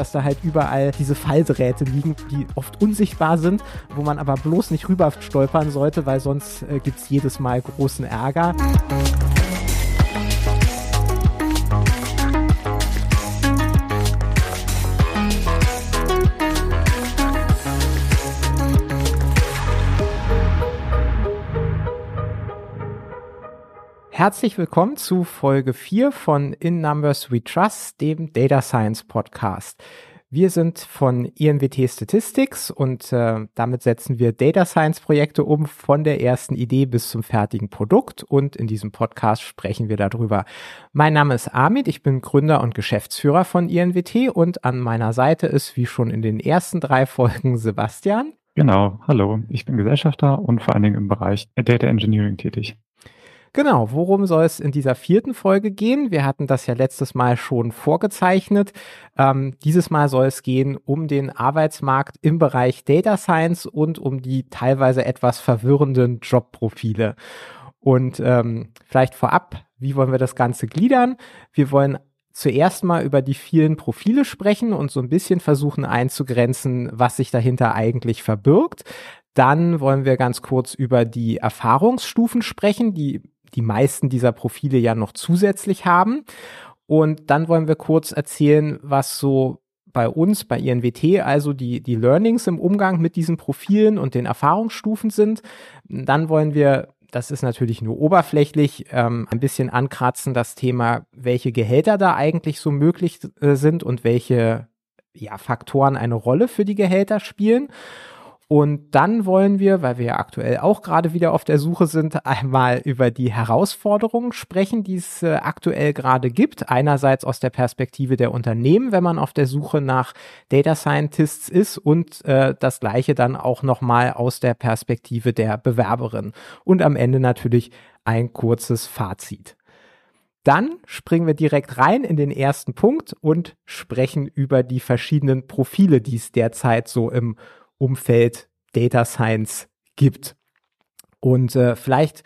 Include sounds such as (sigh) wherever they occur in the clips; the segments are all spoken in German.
dass da halt überall diese Falldrähte liegen, die oft unsichtbar sind, wo man aber bloß nicht rüber stolpern sollte, weil sonst äh, gibt es jedes Mal großen Ärger. Herzlich willkommen zu Folge 4 von In Numbers We Trust, dem Data Science Podcast. Wir sind von INWT Statistics und äh, damit setzen wir Data Science Projekte um von der ersten Idee bis zum fertigen Produkt und in diesem Podcast sprechen wir darüber. Mein Name ist Amit, ich bin Gründer und Geschäftsführer von INWT und an meiner Seite ist wie schon in den ersten drei Folgen Sebastian. Genau, hallo, ich bin Gesellschafter und vor allen Dingen im Bereich Data Engineering tätig. Genau, worum soll es in dieser vierten Folge gehen? Wir hatten das ja letztes Mal schon vorgezeichnet. Ähm, dieses Mal soll es gehen um den Arbeitsmarkt im Bereich Data Science und um die teilweise etwas verwirrenden Jobprofile. Und ähm, vielleicht vorab, wie wollen wir das Ganze gliedern? Wir wollen zuerst mal über die vielen Profile sprechen und so ein bisschen versuchen einzugrenzen, was sich dahinter eigentlich verbirgt. Dann wollen wir ganz kurz über die Erfahrungsstufen sprechen, die die meisten dieser Profile ja noch zusätzlich haben. Und dann wollen wir kurz erzählen, was so bei uns, bei INWT, also die, die Learnings im Umgang mit diesen Profilen und den Erfahrungsstufen sind. Dann wollen wir, das ist natürlich nur oberflächlich, ähm, ein bisschen ankratzen das Thema, welche Gehälter da eigentlich so möglich äh, sind und welche ja, Faktoren eine Rolle für die Gehälter spielen. Und dann wollen wir, weil wir ja aktuell auch gerade wieder auf der Suche sind, einmal über die Herausforderungen sprechen, die es äh, aktuell gerade gibt. Einerseits aus der Perspektive der Unternehmen, wenn man auf der Suche nach Data Scientists ist und äh, das gleiche dann auch nochmal aus der Perspektive der Bewerberin. Und am Ende natürlich ein kurzes Fazit. Dann springen wir direkt rein in den ersten Punkt und sprechen über die verschiedenen Profile, die es derzeit so im Umfeld Data Science gibt. Und äh, vielleicht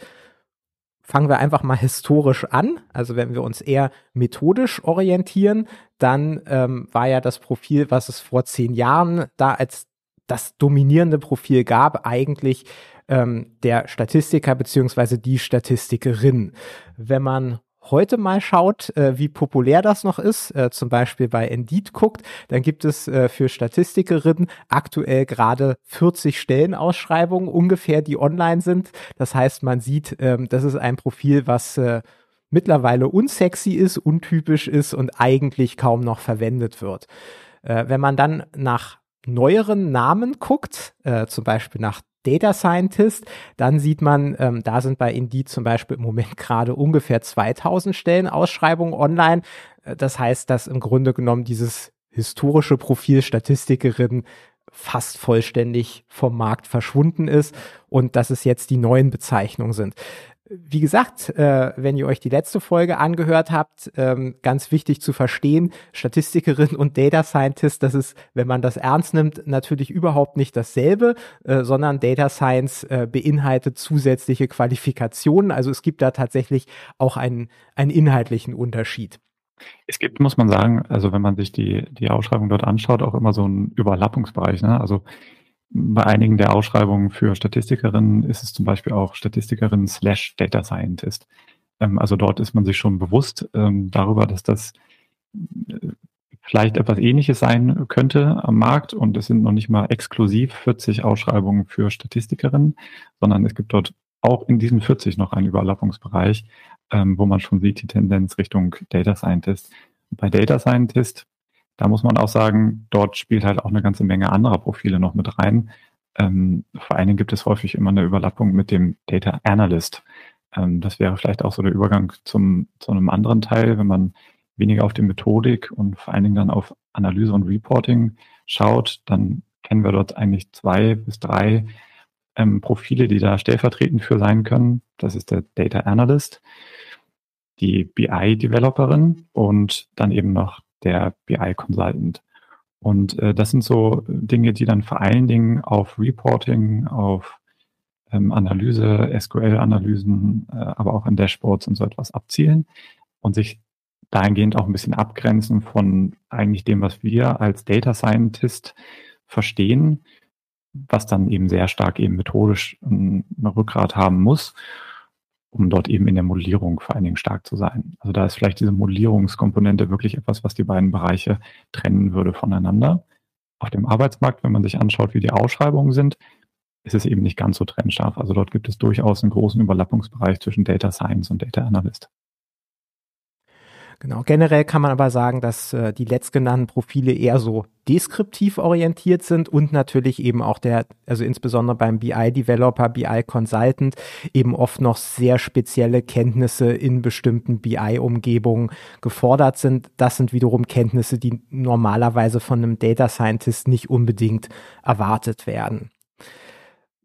fangen wir einfach mal historisch an. Also wenn wir uns eher methodisch orientieren, dann ähm, war ja das Profil, was es vor zehn Jahren da als das dominierende Profil gab, eigentlich ähm, der Statistiker beziehungsweise die Statistikerin. Wenn man heute mal schaut, äh, wie populär das noch ist, äh, zum Beispiel bei Indeed guckt, dann gibt es äh, für Statistikerinnen aktuell gerade 40 Stellenausschreibungen ungefähr, die online sind. Das heißt, man sieht, ähm, das ist ein Profil, was äh, mittlerweile unsexy ist, untypisch ist und eigentlich kaum noch verwendet wird. Äh, wenn man dann nach neueren Namen guckt, äh, zum Beispiel nach Data Scientist, dann sieht man, ähm, da sind bei Indeed zum Beispiel im Moment gerade ungefähr 2000 Stellen Ausschreibungen online. Äh, das heißt, dass im Grunde genommen dieses historische Profil Statistikerin fast vollständig vom Markt verschwunden ist und dass es jetzt die neuen Bezeichnungen sind wie gesagt, äh, wenn ihr euch die letzte Folge angehört habt, ähm, ganz wichtig zu verstehen, Statistikerin und Data Scientist, das ist, wenn man das ernst nimmt, natürlich überhaupt nicht dasselbe, äh, sondern Data Science äh, beinhaltet zusätzliche Qualifikationen. Also es gibt da tatsächlich auch einen, einen inhaltlichen Unterschied. Es gibt, muss man sagen, also wenn man sich die, die Ausschreibung dort anschaut, auch immer so einen Überlappungsbereich. Ne? Also bei einigen der Ausschreibungen für Statistikerinnen ist es zum Beispiel auch Statistikerin slash Data Scientist. Ähm, also dort ist man sich schon bewusst ähm, darüber, dass das äh, vielleicht etwas ähnliches sein könnte am Markt und es sind noch nicht mal exklusiv 40 Ausschreibungen für Statistikerinnen, sondern es gibt dort auch in diesen 40 noch einen Überlappungsbereich, ähm, wo man schon sieht, die Tendenz Richtung Data Scientist. Bei Data Scientist da muss man auch sagen, dort spielt halt auch eine ganze Menge anderer Profile noch mit rein. Ähm, vor allen Dingen gibt es häufig immer eine Überlappung mit dem Data Analyst. Ähm, das wäre vielleicht auch so der Übergang zum, zu einem anderen Teil, wenn man weniger auf die Methodik und vor allen Dingen dann auf Analyse und Reporting schaut, dann kennen wir dort eigentlich zwei bis drei ähm, Profile, die da stellvertretend für sein können. Das ist der Data Analyst, die BI-Developerin und dann eben noch der BI Consultant. Und äh, das sind so Dinge, die dann vor allen Dingen auf Reporting, auf ähm, Analyse, SQL-Analysen, äh, aber auch in Dashboards und so etwas abzielen und sich dahingehend auch ein bisschen abgrenzen von eigentlich dem, was wir als Data Scientist verstehen, was dann eben sehr stark eben methodisch ein Rückgrat haben muss, um dort eben in der Modellierung vor allen Dingen stark zu sein. Also da ist vielleicht diese Modellierungskomponente wirklich etwas, was die beiden Bereiche trennen würde voneinander. Auf dem Arbeitsmarkt, wenn man sich anschaut, wie die Ausschreibungen sind, ist es eben nicht ganz so trennscharf. Also dort gibt es durchaus einen großen Überlappungsbereich zwischen Data Science und Data Analyst. Genau, generell kann man aber sagen, dass äh, die letztgenannten Profile eher so deskriptiv orientiert sind und natürlich eben auch der, also insbesondere beim BI-Developer, BI-Consultant eben oft noch sehr spezielle Kenntnisse in bestimmten BI-Umgebungen gefordert sind. Das sind wiederum Kenntnisse, die normalerweise von einem Data Scientist nicht unbedingt erwartet werden.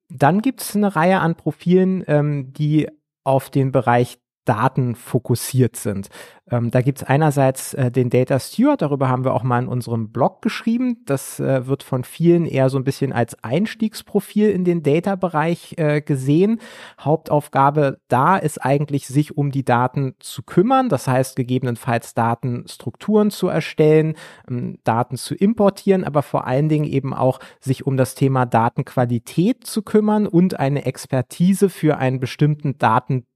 Dann gibt es eine Reihe an Profilen, ähm, die auf den Bereich Daten fokussiert sind. Ähm, da gibt es einerseits äh, den Data Steward, darüber haben wir auch mal in unserem Blog geschrieben. Das äh, wird von vielen eher so ein bisschen als Einstiegsprofil in den Data-Bereich äh, gesehen. Hauptaufgabe da ist eigentlich, sich um die Daten zu kümmern, das heißt gegebenenfalls Datenstrukturen zu erstellen, ähm, Daten zu importieren, aber vor allen Dingen eben auch sich um das Thema Datenqualität zu kümmern und eine Expertise für einen bestimmten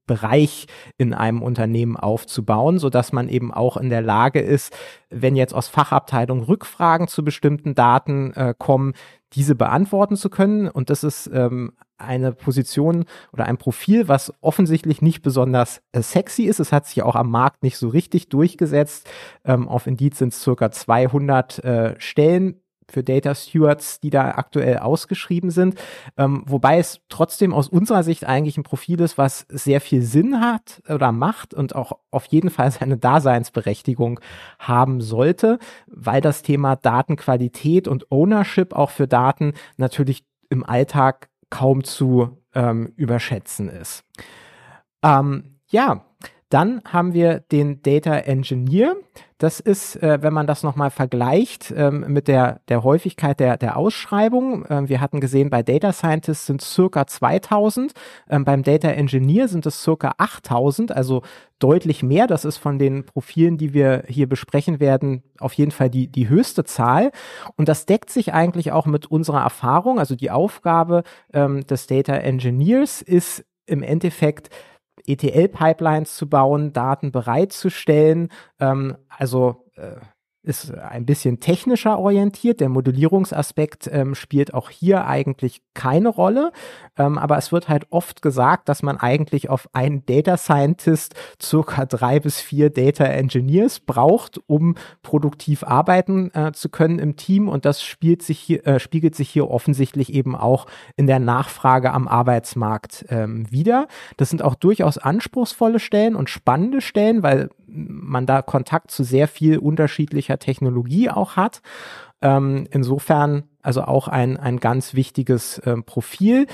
Datenbereich in einem Unternehmen aufzubauen, sodass dass man eben auch in der Lage ist, wenn jetzt aus Fachabteilung Rückfragen zu bestimmten Daten äh, kommen, diese beantworten zu können. Und das ist ähm, eine Position oder ein Profil, was offensichtlich nicht besonders äh, sexy ist. Es hat sich auch am Markt nicht so richtig durchgesetzt. Ähm, auf Indeed sind es circa 200 äh, Stellen für Data Stewards, die da aktuell ausgeschrieben sind. Ähm, wobei es trotzdem aus unserer Sicht eigentlich ein Profil ist, was sehr viel Sinn hat oder macht und auch auf jeden Fall seine Daseinsberechtigung haben sollte, weil das Thema Datenqualität und Ownership auch für Daten natürlich im Alltag kaum zu ähm, überschätzen ist. Ähm, ja, dann haben wir den Data Engineer. Das ist, äh, wenn man das nochmal vergleicht ähm, mit der, der Häufigkeit der, der Ausschreibung. Ähm, wir hatten gesehen, bei Data Scientist sind es circa 2000, ähm, beim Data Engineer sind es circa 8000, also deutlich mehr. Das ist von den Profilen, die wir hier besprechen werden, auf jeden Fall die, die höchste Zahl. Und das deckt sich eigentlich auch mit unserer Erfahrung. Also die Aufgabe ähm, des Data Engineers ist im Endeffekt, ETL-Pipelines zu bauen, Daten bereitzustellen. Ähm, also äh, ist ein bisschen technischer orientiert. Der Modellierungsaspekt ähm, spielt auch hier eigentlich keine Rolle. Ähm, aber es wird halt oft gesagt, dass man eigentlich auf einen Data Scientist circa drei bis vier Data Engineers braucht, um produktiv arbeiten äh, zu können im Team. Und das spielt sich hier, äh, spiegelt sich hier offensichtlich eben auch in der Nachfrage am Arbeitsmarkt ähm, wieder. Das sind auch durchaus anspruchsvolle Stellen und spannende Stellen, weil man da Kontakt zu sehr viel unterschiedlicher Technologie auch hat. Ähm, insofern also auch ein, ein ganz wichtiges äh, Profil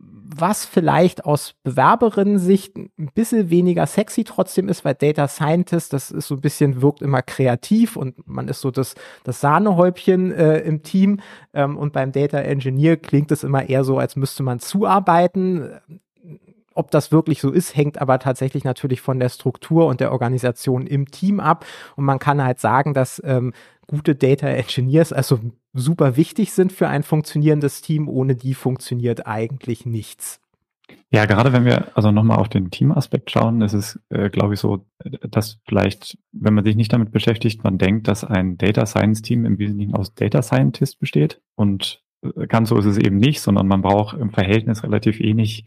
was vielleicht aus Bewerberinnen-Sicht ein bisschen weniger sexy trotzdem ist, weil Data Scientist, das ist so ein bisschen, wirkt immer kreativ und man ist so das, das Sahnehäubchen äh, im Team. Ähm, und beim Data Engineer klingt es immer eher so, als müsste man zuarbeiten. Ob das wirklich so ist, hängt aber tatsächlich natürlich von der Struktur und der Organisation im Team ab. Und man kann halt sagen, dass ähm, gute Data Engineers also super wichtig sind für ein funktionierendes Team. Ohne die funktioniert eigentlich nichts. Ja, gerade wenn wir also nochmal auf den Teamaspekt schauen, ist es, äh, glaube ich, so, dass vielleicht, wenn man sich nicht damit beschäftigt, man denkt, dass ein Data Science Team im Wesentlichen aus Data Scientist besteht. Und äh, ganz so ist es eben nicht, sondern man braucht im Verhältnis relativ wenig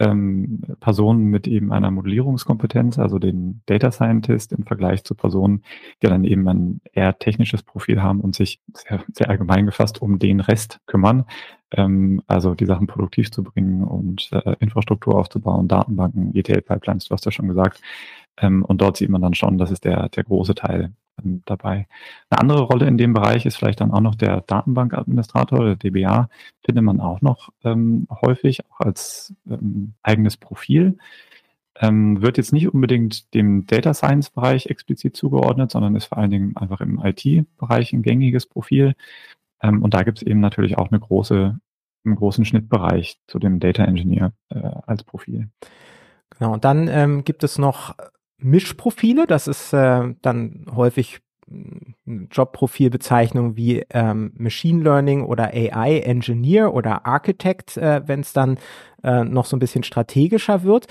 ähm, Personen mit eben einer Modellierungskompetenz, also den Data Scientist im Vergleich zu Personen, die dann eben ein eher technisches Profil haben und sich sehr, sehr allgemein gefasst um den Rest kümmern, ähm, also die Sachen produktiv zu bringen und äh, Infrastruktur aufzubauen, Datenbanken, ETL-Pipelines, du hast ja schon gesagt. Ähm, und dort sieht man dann schon, das ist der, der große Teil ähm, dabei. Eine andere Rolle in dem Bereich ist vielleicht dann auch noch der Datenbankadministrator, der DBA, findet man auch noch ähm, häufig, auch als ähm, eigenes Profil. Ähm, wird jetzt nicht unbedingt dem Data Science Bereich explizit zugeordnet, sondern ist vor allen Dingen einfach im IT-Bereich ein gängiges Profil. Ähm, und da gibt es eben natürlich auch eine große, einen großen Schnittbereich zu dem Data Engineer äh, als Profil. Genau, und dann ähm, gibt es noch Mischprofile. Das ist äh, dann häufig Jobprofilbezeichnung wie ähm, Machine Learning oder AI Engineer oder Architect, äh, wenn es dann äh, noch so ein bisschen strategischer wird.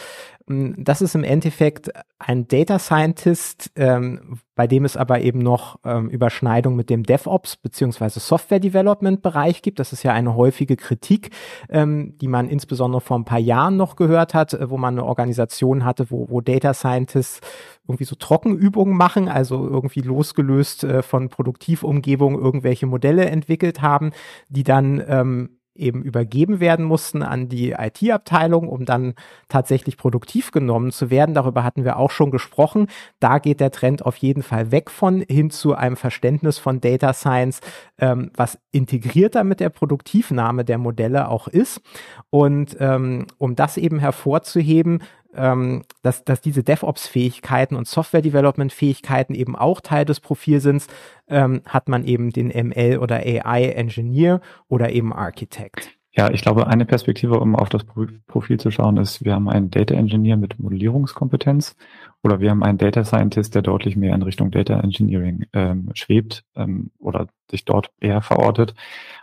Mm, das ist im Endeffekt ein Data Scientist, ähm, bei dem es aber eben noch ähm, Überschneidung mit dem DevOps beziehungsweise Software Development Bereich gibt. Das ist ja eine häufige Kritik, ähm, die man insbesondere vor ein paar Jahren noch gehört hat, äh, wo man eine Organisation hatte, wo, wo Data Scientists irgendwie so Trockenübungen machen, also irgendwie losgelöst äh, von Produktivumgebungen irgendwelche Modelle entwickelt haben, die dann ähm, eben übergeben werden mussten an die IT-Abteilung, um dann tatsächlich produktiv genommen zu werden. Darüber hatten wir auch schon gesprochen. Da geht der Trend auf jeden Fall weg von hin zu einem Verständnis von Data Science, ähm, was integrierter mit der Produktivnahme der Modelle auch ist. Und ähm, um das eben hervorzuheben, ähm, dass, dass diese DevOps-Fähigkeiten und Software-Development-Fähigkeiten eben auch Teil des Profils sind, ähm, hat man eben den ML- oder AI-Engineer oder eben Architect. Ja, ich glaube, eine Perspektive, um auf das Profil zu schauen, ist, wir haben einen Data Engineer mit Modellierungskompetenz oder wir haben einen Data Scientist, der deutlich mehr in Richtung Data Engineering ähm, schwebt ähm, oder sich dort eher verortet.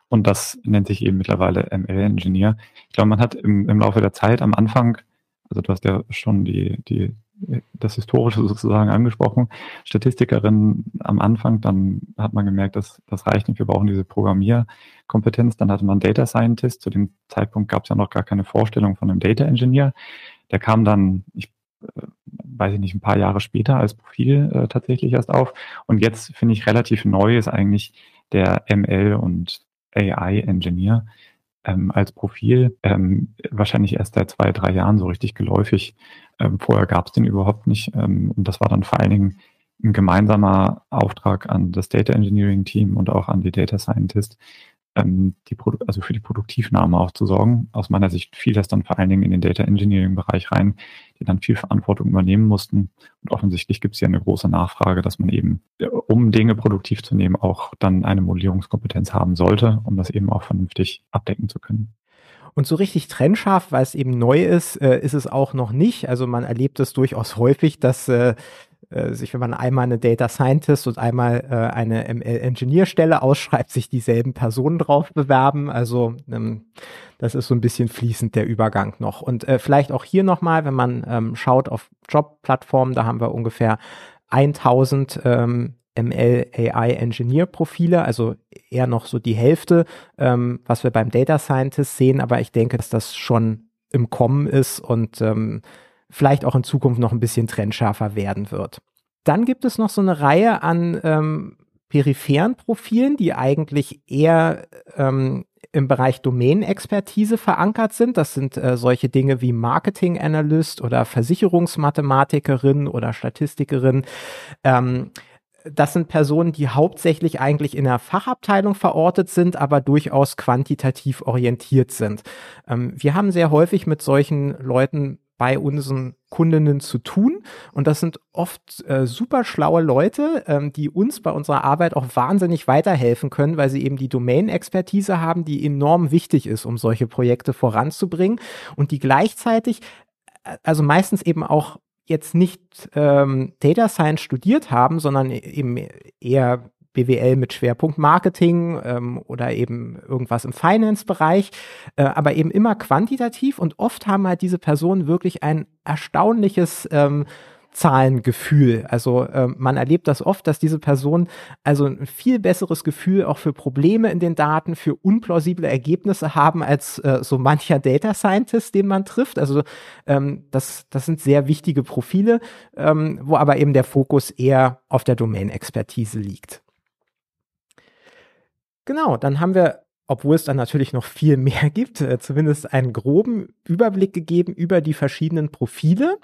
Und das nennt sich eben mittlerweile ML Engineer. Ich glaube, man hat im, im Laufe der Zeit am Anfang also du hast ja schon die, die, das Historische sozusagen angesprochen. Statistikerin am Anfang, dann hat man gemerkt, dass das reicht nicht, wir brauchen diese Programmierkompetenz. Dann hatte man Data Scientist. Zu dem Zeitpunkt gab es ja noch gar keine Vorstellung von einem Data Engineer. Der kam dann, ich äh, weiß ich nicht, ein paar Jahre später als Profil äh, tatsächlich erst auf. Und jetzt finde ich relativ neu ist eigentlich der ML und AI Engineer, ähm, als Profil ähm, wahrscheinlich erst seit zwei, drei Jahren so richtig geläufig. Ähm, vorher gab es den überhaupt nicht. Ähm, und das war dann vor allen Dingen ein gemeinsamer Auftrag an das Data Engineering Team und auch an die Data Scientist, die also für die Produktivnahme auch zu sorgen. Aus meiner Sicht fiel das dann vor allen Dingen in den Data Engineering Bereich rein, die dann viel Verantwortung übernehmen mussten. Und offensichtlich gibt es ja eine große Nachfrage, dass man eben, äh, um Dinge produktiv zu nehmen, auch dann eine Modellierungskompetenz haben sollte, um das eben auch vernünftig abdecken zu können. Und so richtig trennscharf, weil es eben neu ist, äh, ist es auch noch nicht. Also man erlebt es durchaus häufig, dass äh, sich, wenn man einmal eine Data Scientist und einmal äh, eine ML-Engineer-Stelle ausschreibt, sich dieselben Personen drauf bewerben. Also ähm, das ist so ein bisschen fließend der Übergang noch. Und äh, vielleicht auch hier nochmal, wenn man ähm, schaut auf Jobplattformen, da haben wir ungefähr 1000 ähm, ML AI Engineer Profile, also eher noch so die Hälfte, ähm, was wir beim Data Scientist sehen, aber ich denke, dass das schon im Kommen ist und ähm, vielleicht auch in Zukunft noch ein bisschen trennschärfer werden wird. Dann gibt es noch so eine Reihe an ähm, peripheren Profilen, die eigentlich eher ähm, im Bereich Domänenexpertise verankert sind. Das sind äh, solche Dinge wie Marketing Analyst oder Versicherungsmathematikerin oder Statistikerin. Ähm, das sind Personen, die hauptsächlich eigentlich in der Fachabteilung verortet sind, aber durchaus quantitativ orientiert sind. Ähm, wir haben sehr häufig mit solchen Leuten bei unseren Kundinnen zu tun. Und das sind oft äh, super schlaue Leute, ähm, die uns bei unserer Arbeit auch wahnsinnig weiterhelfen können, weil sie eben die Domain-Expertise haben, die enorm wichtig ist, um solche Projekte voranzubringen und die gleichzeitig, äh, also meistens eben auch jetzt nicht ähm, Data Science studiert haben, sondern e-, eben eher BWL mit Schwerpunkt Marketing ähm, oder eben irgendwas im Finance-Bereich, äh, aber eben immer quantitativ und oft haben halt diese Personen wirklich ein erstaunliches ähm, Zahlengefühl. Also ähm, man erlebt das oft, dass diese Personen also ein viel besseres Gefühl auch für Probleme in den Daten, für unplausible Ergebnisse haben als äh, so mancher Data Scientist, den man trifft. Also ähm, das, das sind sehr wichtige Profile, ähm, wo aber eben der Fokus eher auf der Domain-Expertise liegt. Genau, dann haben wir, obwohl es dann natürlich noch viel (laughs) mehr gibt, äh, zumindest einen groben Überblick gegeben über die verschiedenen Profile.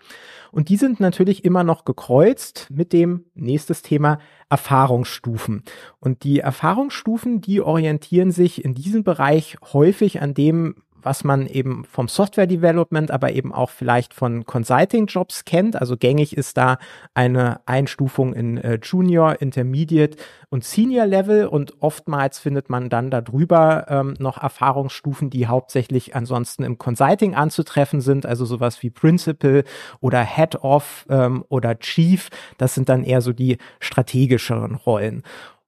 Und die sind natürlich immer noch gekreuzt mit dem nächstes Thema Erfahrungsstufen. Und die Erfahrungsstufen, die orientieren sich in diesem Bereich häufig an dem, was man eben vom Software Development, aber eben auch vielleicht von Consulting Jobs kennt. Also gängig ist da eine Einstufung in äh, Junior, Intermediate und Senior Level und oftmals findet man dann darüber ähm, noch Erfahrungsstufen, die hauptsächlich ansonsten im Consulting anzutreffen sind, also sowas wie Principal oder Head of ähm, oder Chief. Das sind dann eher so die strategischeren Rollen.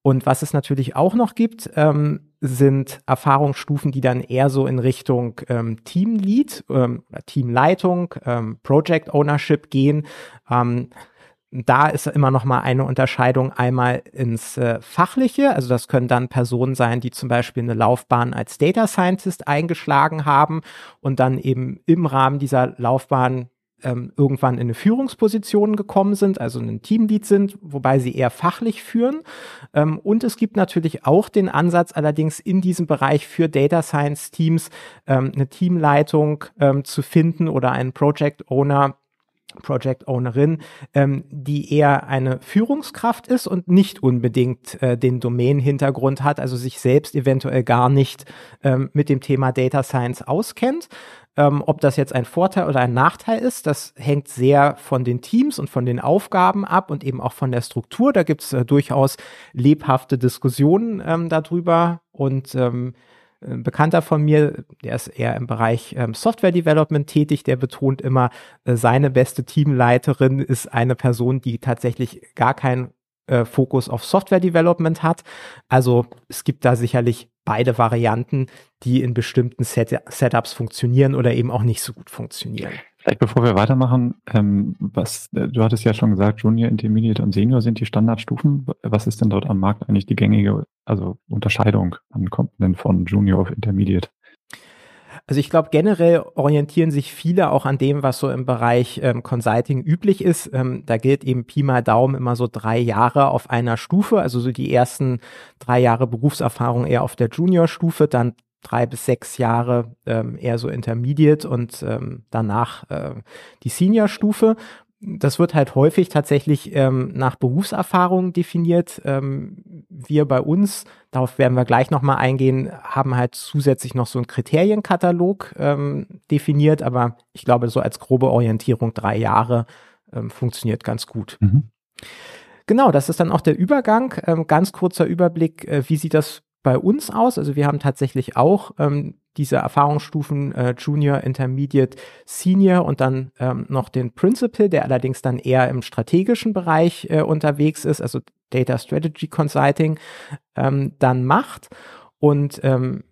Und was es natürlich auch noch gibt, ähm, sind Erfahrungsstufen, die dann eher so in Richtung ähm, Teamlead, ähm, Teamleitung, ähm, Project Ownership gehen. Ähm, da ist immer noch mal eine Unterscheidung einmal ins äh, Fachliche. Also das können dann Personen sein, die zum Beispiel eine Laufbahn als Data Scientist eingeschlagen haben und dann eben im Rahmen dieser Laufbahn ähm, irgendwann in eine Führungsposition gekommen sind, also ein Teamlead sind, wobei sie eher fachlich führen. Ähm, und es gibt natürlich auch den Ansatz, allerdings in diesem Bereich für Data Science Teams ähm, eine Teamleitung ähm, zu finden oder einen Project Owner, Project Ownerin, ähm, die eher eine Führungskraft ist und nicht unbedingt äh, den Domain-Hintergrund hat, also sich selbst eventuell gar nicht ähm, mit dem Thema Data Science auskennt. Ähm, ob das jetzt ein Vorteil oder ein Nachteil ist, das hängt sehr von den Teams und von den Aufgaben ab und eben auch von der Struktur. Da gibt es äh, durchaus lebhafte Diskussionen ähm, darüber und ähm, ein Bekannter von mir, der ist eher im Bereich ähm, Software Development tätig, der betont immer, äh, seine beste Teamleiterin ist eine Person, die tatsächlich gar keinen äh, Fokus auf Software Development hat. Also es gibt da sicherlich beide Varianten, die in bestimmten Set Setups funktionieren oder eben auch nicht so gut funktionieren. Vielleicht bevor wir weitermachen, ähm, was äh, du hattest ja schon gesagt, Junior, Intermediate und Senior sind die Standardstufen. Was ist denn dort am Markt eigentlich die gängige, also Unterscheidung? Kommt denn von Junior auf Intermediate? Also ich glaube, generell orientieren sich viele auch an dem, was so im Bereich ähm, Consulting üblich ist. Ähm, da gilt eben Pi mal Daumen immer so drei Jahre auf einer Stufe, also so die ersten drei Jahre Berufserfahrung eher auf der Junior-Stufe, dann drei bis sechs Jahre ähm, eher so Intermediate und ähm, danach äh, die Senior-Stufe das wird halt häufig tatsächlich ähm, nach Berufserfahrung definiert. Ähm, wir bei uns, darauf werden wir gleich nochmal eingehen, haben halt zusätzlich noch so einen Kriterienkatalog ähm, definiert, aber ich glaube, so als grobe Orientierung drei Jahre ähm, funktioniert ganz gut. Mhm. Genau, das ist dann auch der Übergang. Ähm, ganz kurzer Überblick, äh, wie sieht das bei uns aus? Also wir haben tatsächlich auch ähm, diese Erfahrungsstufen äh, Junior, Intermediate, Senior und dann ähm, noch den Principal, der allerdings dann eher im strategischen Bereich äh, unterwegs ist, also Data Strategy Consulting, ähm, dann macht. Und ähm,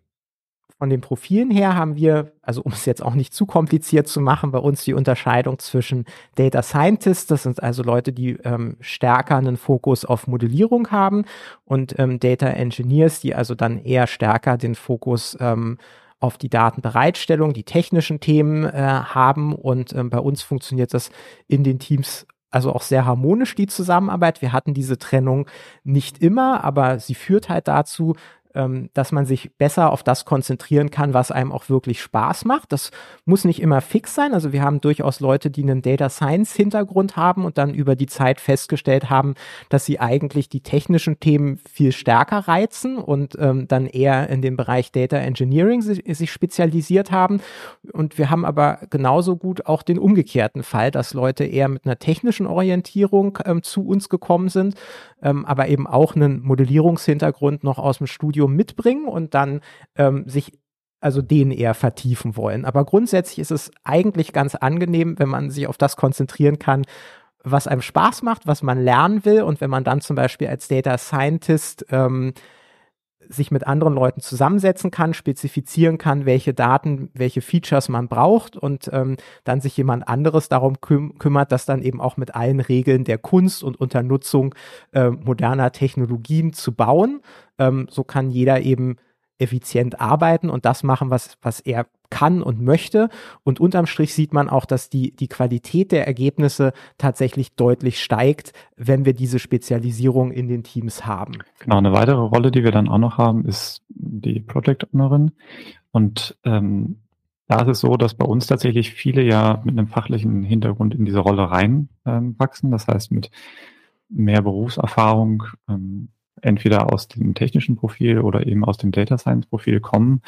von den Profilen her haben wir, also um es jetzt auch nicht zu kompliziert zu machen, bei uns die Unterscheidung zwischen Data Scientists, das sind also Leute, die ähm, stärker einen Fokus auf Modellierung haben, und ähm, Data Engineers, die also dann eher stärker den Fokus ähm, auf die Datenbereitstellung, die technischen Themen äh, haben. Und ähm, bei uns funktioniert das in den Teams also auch sehr harmonisch, die Zusammenarbeit. Wir hatten diese Trennung nicht immer, aber sie führt halt dazu, ähm, dass man sich besser auf das konzentrieren kann, was einem auch wirklich Spaß macht. Das muss nicht immer fix sein. Also wir haben durchaus Leute, die einen Data Science Hintergrund haben und dann über die Zeit festgestellt haben, dass sie eigentlich die technischen Themen viel stärker reizen und ähm, dann eher in den Bereich Data Engineering sich, sich spezialisiert haben. Und wir haben aber genauso gut auch den umgekehrten Fall, dass Leute eher mit einer technischen Orientierung ähm, zu uns gekommen sind, ähm, aber eben auch einen Modellierungshintergrund noch aus dem Studium Studium mitbringen und dann ähm, sich also den eher vertiefen wollen. Aber grundsätzlich ist es eigentlich ganz angenehm, wenn man sich auf das konzentrieren kann, was einem Spaß macht, was man lernen will und wenn man dann zum Beispiel als Data Scientist ähm, sich mit anderen Leuten zusammensetzen kann, spezifizieren kann, welche Daten, welche Features man braucht und ähm, dann sich jemand anderes darum küm kümmert, das dann eben auch mit allen Regeln der Kunst und unter Nutzung äh, moderner Technologien zu bauen. Ähm, so kann jeder eben effizient arbeiten und das machen, was, was er kann und möchte. Und unterm Strich sieht man auch, dass die, die Qualität der Ergebnisse tatsächlich deutlich steigt, wenn wir diese Spezialisierung in den Teams haben. Genau, eine weitere Rolle, die wir dann auch noch haben, ist die Project Ownerin. Und ähm, da ist es so, dass bei uns tatsächlich viele ja mit einem fachlichen Hintergrund in diese Rolle reinwachsen. Ähm, das heißt, mit mehr Berufserfahrung ähm, entweder aus dem technischen Profil oder eben aus dem Data Science Profil kommen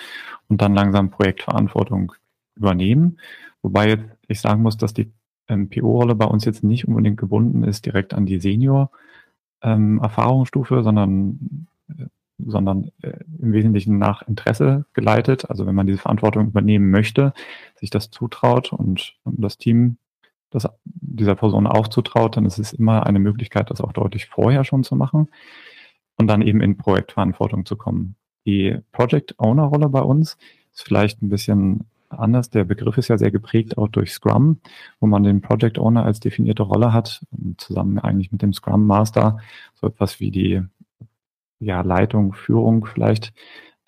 und dann langsam Projektverantwortung übernehmen. Wobei ich sagen muss, dass die ähm, PO-Rolle bei uns jetzt nicht unbedingt gebunden ist direkt an die Senior-Erfahrungsstufe, ähm, sondern, äh, sondern äh, im Wesentlichen nach Interesse geleitet. Also wenn man diese Verantwortung übernehmen möchte, sich das zutraut und, und das Team das dieser Person auch zutraut, dann ist es immer eine Möglichkeit, das auch deutlich vorher schon zu machen und dann eben in Projektverantwortung zu kommen. Die Project Owner Rolle bei uns ist vielleicht ein bisschen anders. Der Begriff ist ja sehr geprägt auch durch Scrum, wo man den Project Owner als definierte Rolle hat, zusammen eigentlich mit dem Scrum Master, so etwas wie die ja, Leitung, Führung vielleicht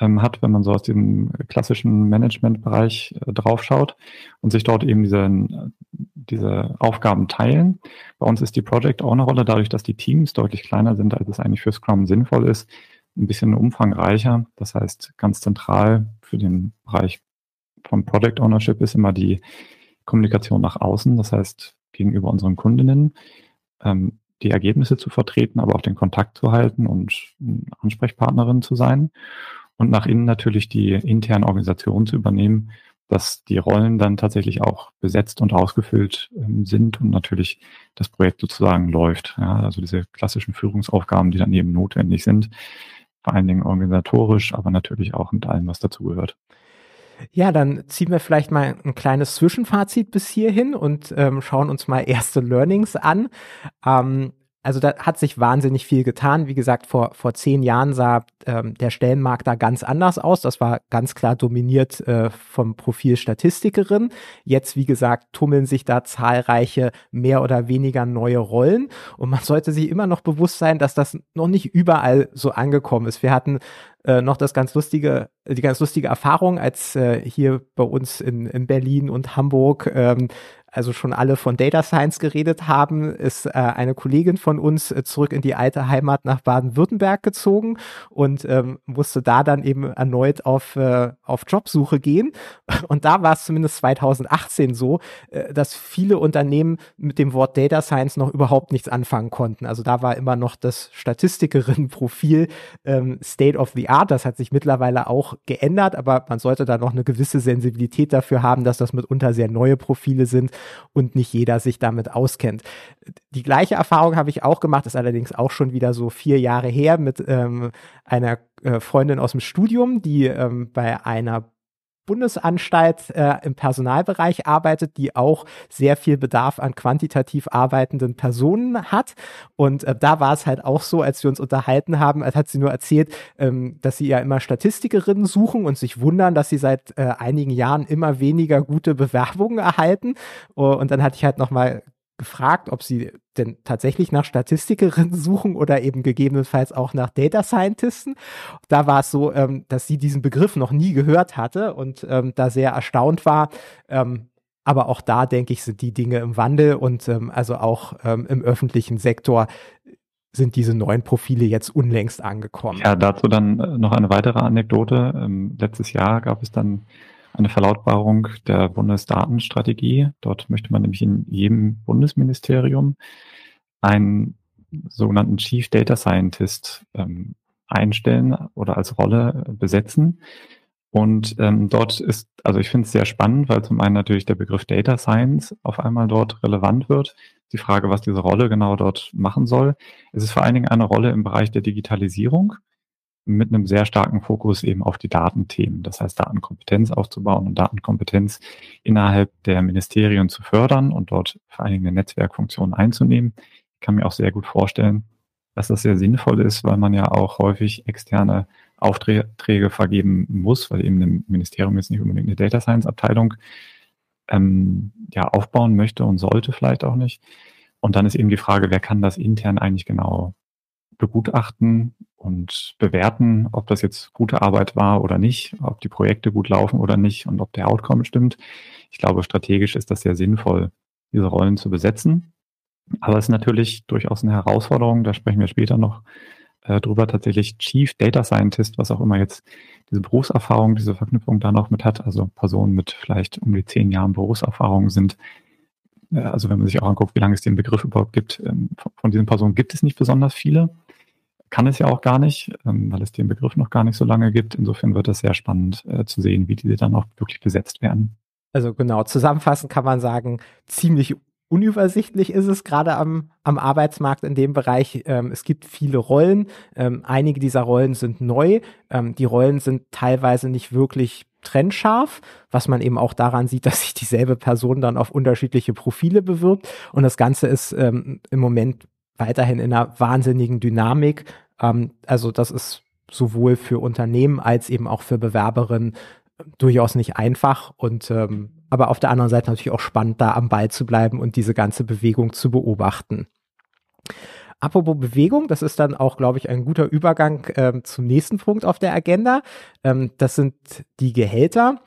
ähm, hat, wenn man so aus dem klassischen Managementbereich äh, draufschaut und sich dort eben diese, diese Aufgaben teilen. Bei uns ist die Project Owner Rolle dadurch, dass die Teams deutlich kleiner sind, als es eigentlich für Scrum sinnvoll ist, ein bisschen umfangreicher. Das heißt, ganz zentral für den Bereich von Product Ownership ist immer die Kommunikation nach außen, das heißt gegenüber unseren Kundinnen, ähm, die Ergebnisse zu vertreten, aber auch den Kontakt zu halten und Ansprechpartnerin zu sein und nach innen natürlich die interne Organisation zu übernehmen, dass die Rollen dann tatsächlich auch besetzt und ausgefüllt ähm, sind und natürlich das Projekt sozusagen läuft. Ja, also diese klassischen Führungsaufgaben, die dann eben notwendig sind, vor allen Dingen organisatorisch, aber natürlich auch mit allem, was dazugehört. Ja, dann ziehen wir vielleicht mal ein kleines Zwischenfazit bis hierhin und ähm, schauen uns mal erste Learnings an. Ähm, also da hat sich wahnsinnig viel getan. Wie gesagt, vor, vor zehn Jahren sah ähm, der Stellenmarkt da ganz anders aus. Das war ganz klar dominiert äh, vom Profil Statistikerin. Jetzt, wie gesagt, tummeln sich da zahlreiche mehr oder weniger neue Rollen. Und man sollte sich immer noch bewusst sein, dass das noch nicht überall so angekommen ist. Wir hatten äh, noch das ganz lustige, die ganz lustige Erfahrung, als äh, hier bei uns in, in Berlin und Hamburg ähm, also schon alle von Data Science geredet haben, ist äh, eine Kollegin von uns äh, zurück in die alte Heimat nach Baden-Württemberg gezogen und ähm, musste da dann eben erneut auf, äh, auf Jobsuche gehen. (laughs) Und da war es zumindest 2018 so, äh, dass viele Unternehmen mit dem Wort Data Science noch überhaupt nichts anfangen konnten. Also da war immer noch das Statistikerin-Profil ähm, State of the Art. Das hat sich mittlerweile auch geändert, aber man sollte da noch eine gewisse Sensibilität dafür haben, dass das mitunter sehr neue Profile sind und nicht jeder sich damit auskennt. Die gleiche Erfahrung habe ich auch gemacht, ist allerdings auch schon wieder so vier Jahre her mit ähm, einer äh, Freundin aus dem Studium, die ähm, bei einer Bundesanstalt äh, im Personalbereich arbeitet, die auch sehr viel Bedarf an quantitativ arbeitenden Personen hat. Und äh, da war es halt auch so, als wir uns unterhalten haben, als hat sie nur erzählt, ähm, dass sie ja immer Statistikerinnen suchen und sich wundern, dass sie seit äh, einigen Jahren immer weniger gute Bewerbungen erhalten. und dann hatte ich halt nochmal gefragt, ob sie denn tatsächlich nach Statistikerinnen (laughs) suchen oder eben gegebenenfalls auch nach Data Scientisten. Da war es so, ähm, dass sie diesen Begriff noch nie gehört hatte und ähm, da sehr erstaunt war. Ähm, aber auch da, denke ich, sind die Dinge im Wandel und ähm, also auch ähm, im öffentlichen Sektor sind diese neuen Profile jetzt unlängst angekommen. Ja, dazu dann äh, noch eine weitere Anekdote. Ähm, letztes Jahr gab es dann eine Verlautbarung der Bundesdatenstrategie. Dort möchte man nämlich in jedem Bundesministerium einen sogenannten Chief Data Scientist ähm, einstellen oder als Rolle besetzen. Und ähm, dort ist, also ich finde es sehr spannend, weil zum einen natürlich der Begriff Data Science auf einmal dort relevant wird. Die Frage, was diese Rolle genau dort machen soll. Es ist vor allen Dingen eine Rolle im Bereich der Digitalisierung mit einem sehr starken Fokus eben auf die Datenthemen. Das heißt, Datenkompetenz aufzubauen und Datenkompetenz innerhalb der Ministerien zu fördern und dort vor allen Dingen eine Netzwerkfunktion einzunehmen. Ich kann mir auch sehr gut vorstellen, dass das sehr sinnvoll ist, weil man ja auch häufig externe Aufträge vergeben muss, weil eben ein Ministerium jetzt nicht unbedingt eine Data Science Abteilung ähm, ja, aufbauen möchte und sollte vielleicht auch nicht. Und dann ist eben die Frage, wer kann das intern eigentlich genau begutachten und bewerten, ob das jetzt gute Arbeit war oder nicht, ob die Projekte gut laufen oder nicht und ob der Outcome stimmt. Ich glaube, strategisch ist das sehr sinnvoll, diese Rollen zu besetzen. Aber es ist natürlich durchaus eine Herausforderung, da sprechen wir später noch äh, drüber, tatsächlich Chief Data Scientist, was auch immer jetzt diese Berufserfahrung, diese Verknüpfung da noch mit hat, also Personen mit vielleicht um die zehn Jahren Berufserfahrung sind, äh, also wenn man sich auch anguckt, wie lange es den Begriff überhaupt gibt, ähm, von, von diesen Personen gibt es nicht besonders viele. Kann es ja auch gar nicht, ähm, weil es den Begriff noch gar nicht so lange gibt. Insofern wird es sehr spannend äh, zu sehen, wie diese dann auch wirklich besetzt werden. Also genau, zusammenfassend kann man sagen, ziemlich unübersichtlich ist es gerade am, am Arbeitsmarkt in dem Bereich. Ähm, es gibt viele Rollen. Ähm, einige dieser Rollen sind neu. Die Rollen sind teilweise nicht wirklich trennscharf, was man eben auch daran sieht, (laughs) dass sich dieselbe Person dann auf unterschiedliche Profile bewirbt. Und das Ganze ist im Moment weiterhin in einer wahnsinnigen Dynamik. Ähm, also das ist sowohl für Unternehmen als eben auch für Bewerberinnen durchaus nicht einfach und ähm, aber auf der anderen Seite natürlich auch spannend, da am Ball zu bleiben und diese ganze Bewegung zu beobachten. Apropos Bewegung, das ist dann auch, glaube ich, ein guter Übergang ähm, zum nächsten Punkt auf der Agenda. Ähm, das sind die Gehälter.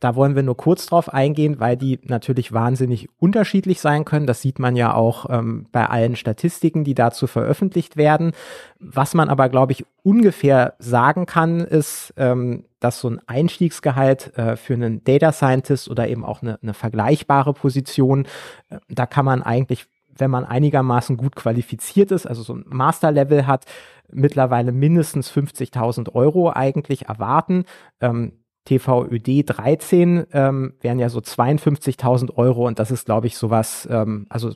Da wollen wir nur kurz drauf eingehen, weil die natürlich wahnsinnig unterschiedlich sein können. Das sieht man ja auch ähm, bei allen Statistiken, die dazu veröffentlicht werden. Was man aber, glaube ich, ungefähr sagen kann, ist, ähm, dass so ein Einstiegsgehalt äh, für einen Data Scientist oder eben auch eine, eine vergleichbare Position, äh, da kann man eigentlich, wenn man einigermaßen gut qualifiziert ist, also so ein Master-Level hat, mittlerweile mindestens 50.000 Euro eigentlich erwarten. Ähm, TVÖD 13 ähm, wären ja so 52.000 Euro und das ist, glaube ich, sowas, ähm, also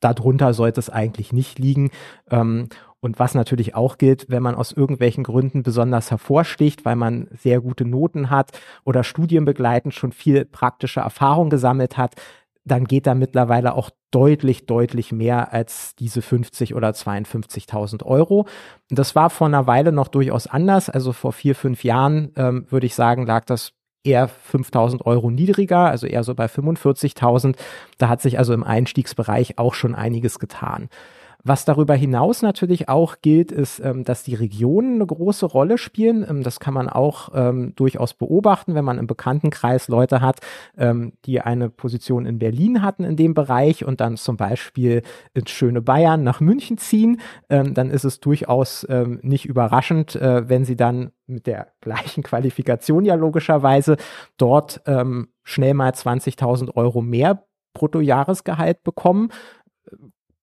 darunter sollte es eigentlich nicht liegen. Ähm, und was natürlich auch gilt, wenn man aus irgendwelchen Gründen besonders hervorsticht, weil man sehr gute Noten hat oder studienbegleitend schon viel praktische Erfahrung gesammelt hat, dann geht da mittlerweile auch deutlich, deutlich mehr als diese 50 oder 52.000 Euro. Das war vor einer Weile noch durchaus anders. Also vor vier, fünf Jahren ähm, würde ich sagen, lag das eher 5.000 Euro niedriger, also eher so bei 45.000. Da hat sich also im Einstiegsbereich auch schon einiges getan. Was darüber hinaus natürlich auch gilt, ist, ähm, dass die Regionen eine große Rolle spielen. Ähm, das kann man auch ähm, durchaus beobachten, wenn man im Bekanntenkreis Leute hat, die eine Position in Berlin hatten in dem Bereich und dann zum Beispiel ins schöne Bayern nach München ziehen. Dann ist es durchaus nicht überraschend, äh, wenn sie dann mit der (laughs) gleichen Qualifikation ja logischerweise dort schnell mal 20.000 Euro mehr Bruttojahresgehalt bekommen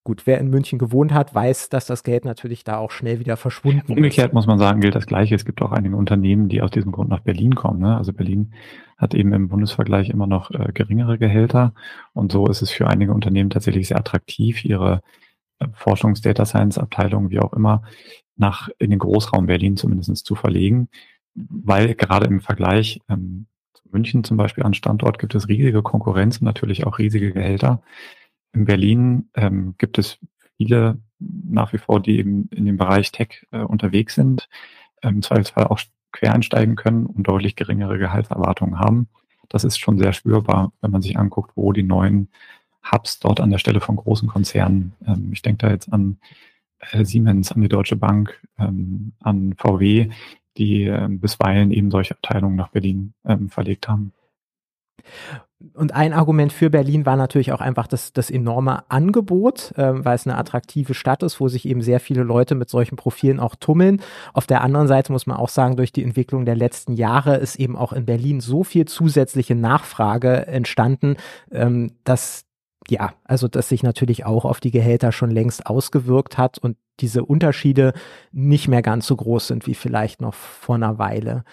Gut, wer in München gewohnt hat, weiß, dass das Geld natürlich da auch schnell wieder verschwunden Umgekehrt ist. Umgekehrt muss man sagen, gilt das Gleiche. Es gibt auch einige Unternehmen, die aus diesem Grund nach Berlin kommen. Ne? Also Berlin hat eben im Bundesvergleich immer noch äh, geringere Gehälter. Und so ist es für einige Unternehmen tatsächlich sehr attraktiv, ihre äh, Forschungs-, Data Science-Abteilung, wie auch immer, nach in den Großraum Berlin zumindest zu verlegen. Weil gerade im Vergleich ähm, zu München zum Beispiel an Standort gibt es riesige Konkurrenz und natürlich auch riesige Gehälter. In Berlin ähm, gibt es viele nach wie vor, die eben in dem Bereich Tech äh, unterwegs sind, im Zweifelsfall auch quer einsteigen können und deutlich geringere Gehaltserwartungen haben. Das ist schon sehr spürbar, wenn man sich anguckt, wo die neuen Hubs dort an der Stelle von großen Konzernen, ähm, ich denke da jetzt an äh, Siemens, an die Deutsche Bank, ähm, an VW, die äh, bisweilen eben solche Abteilungen nach Berlin ähm, verlegt haben und ein Argument für Berlin war natürlich auch einfach das, das enorme Angebot, ähm, weil es eine attraktive Stadt ist, wo sich eben sehr viele Leute mit solchen Profilen auch tummeln. Auf der anderen Seite muss man auch sagen, durch die Entwicklung der letzten Jahre ist eben auch in Berlin so viel zusätzliche Nachfrage entstanden, ähm, dass ja, also dass sich natürlich auch auf die Gehälter schon längst ausgewirkt hat und diese Unterschiede nicht mehr ganz so groß sind wie vielleicht noch vor einer Weile.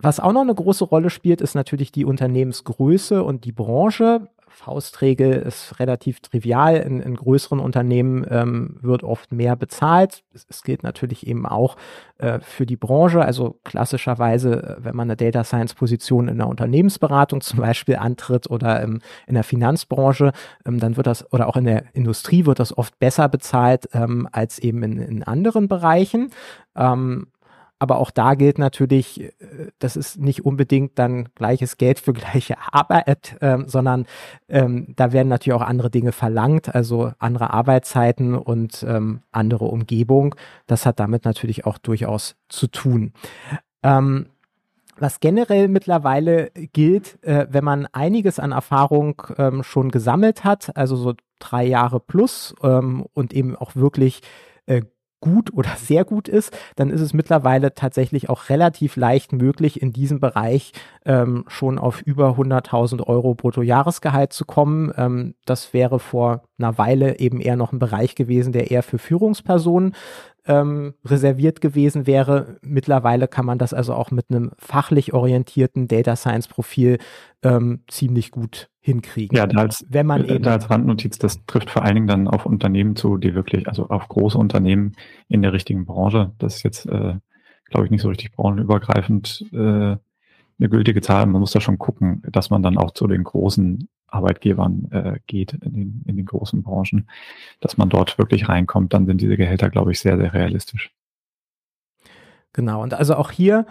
Was auch noch eine große Rolle spielt, ist natürlich die Unternehmensgröße und die Branche. Faustregel ist relativ trivial. In, in größeren Unternehmen ähm, wird oft mehr bezahlt. Es, gilt natürlich eben auch äh, für die Branche. Also klassischerweise, äh, wenn man eine Data Science Position in der Unternehmensberatung zum Beispiel antritt oder im, in der Finanzbranche, ähm, dann wird das oder auch in der Industrie wird das oft besser bezahlt ähm, als eben in, in anderen Bereichen. Ähm, aber auch da gilt natürlich, äh, das ist nicht unbedingt dann gleiches Geld für gleiche Arbeit, äh, sondern ähm, da werden natürlich auch andere Dinge verlangt, also andere Arbeitszeiten und ähm, andere Umgebung. Das hat damit natürlich auch durchaus zu tun. Ähm, was generell mittlerweile gilt, äh, wenn man einiges an Erfahrung ähm, schon gesammelt hat, also so drei Jahre plus ähm, und eben auch wirklich äh, gut oder sehr gut ist, dann ist es mittlerweile tatsächlich auch relativ leicht möglich, in diesem Bereich ähm, schon auf über 100.000 Euro Bruttojahresgehalt zu kommen. Ähm, das wäre vor einer Weile eben eher noch ein Bereich gewesen, der eher für Führungspersonen ähm, reserviert gewesen wäre. Mittlerweile kann man das also auch mit einem fachlich orientierten Data Science Profil ähm, ziemlich gut hinkriegen. Ja, da als, wenn man äh, eben, da als Randnotiz, das trifft vor allen Dingen dann auf Unternehmen zu, die wirklich, also auf große Unternehmen in der richtigen Branche. Das ist jetzt, äh, glaube ich, nicht so richtig branchenübergreifend äh, eine gültige Zahl. Man muss da schon gucken, dass man dann auch zu den großen Arbeitgebern äh, geht, in den, in den großen Branchen, dass man dort wirklich reinkommt, dann sind diese Gehälter, glaube ich, sehr, sehr realistisch. Genau, und also auch hier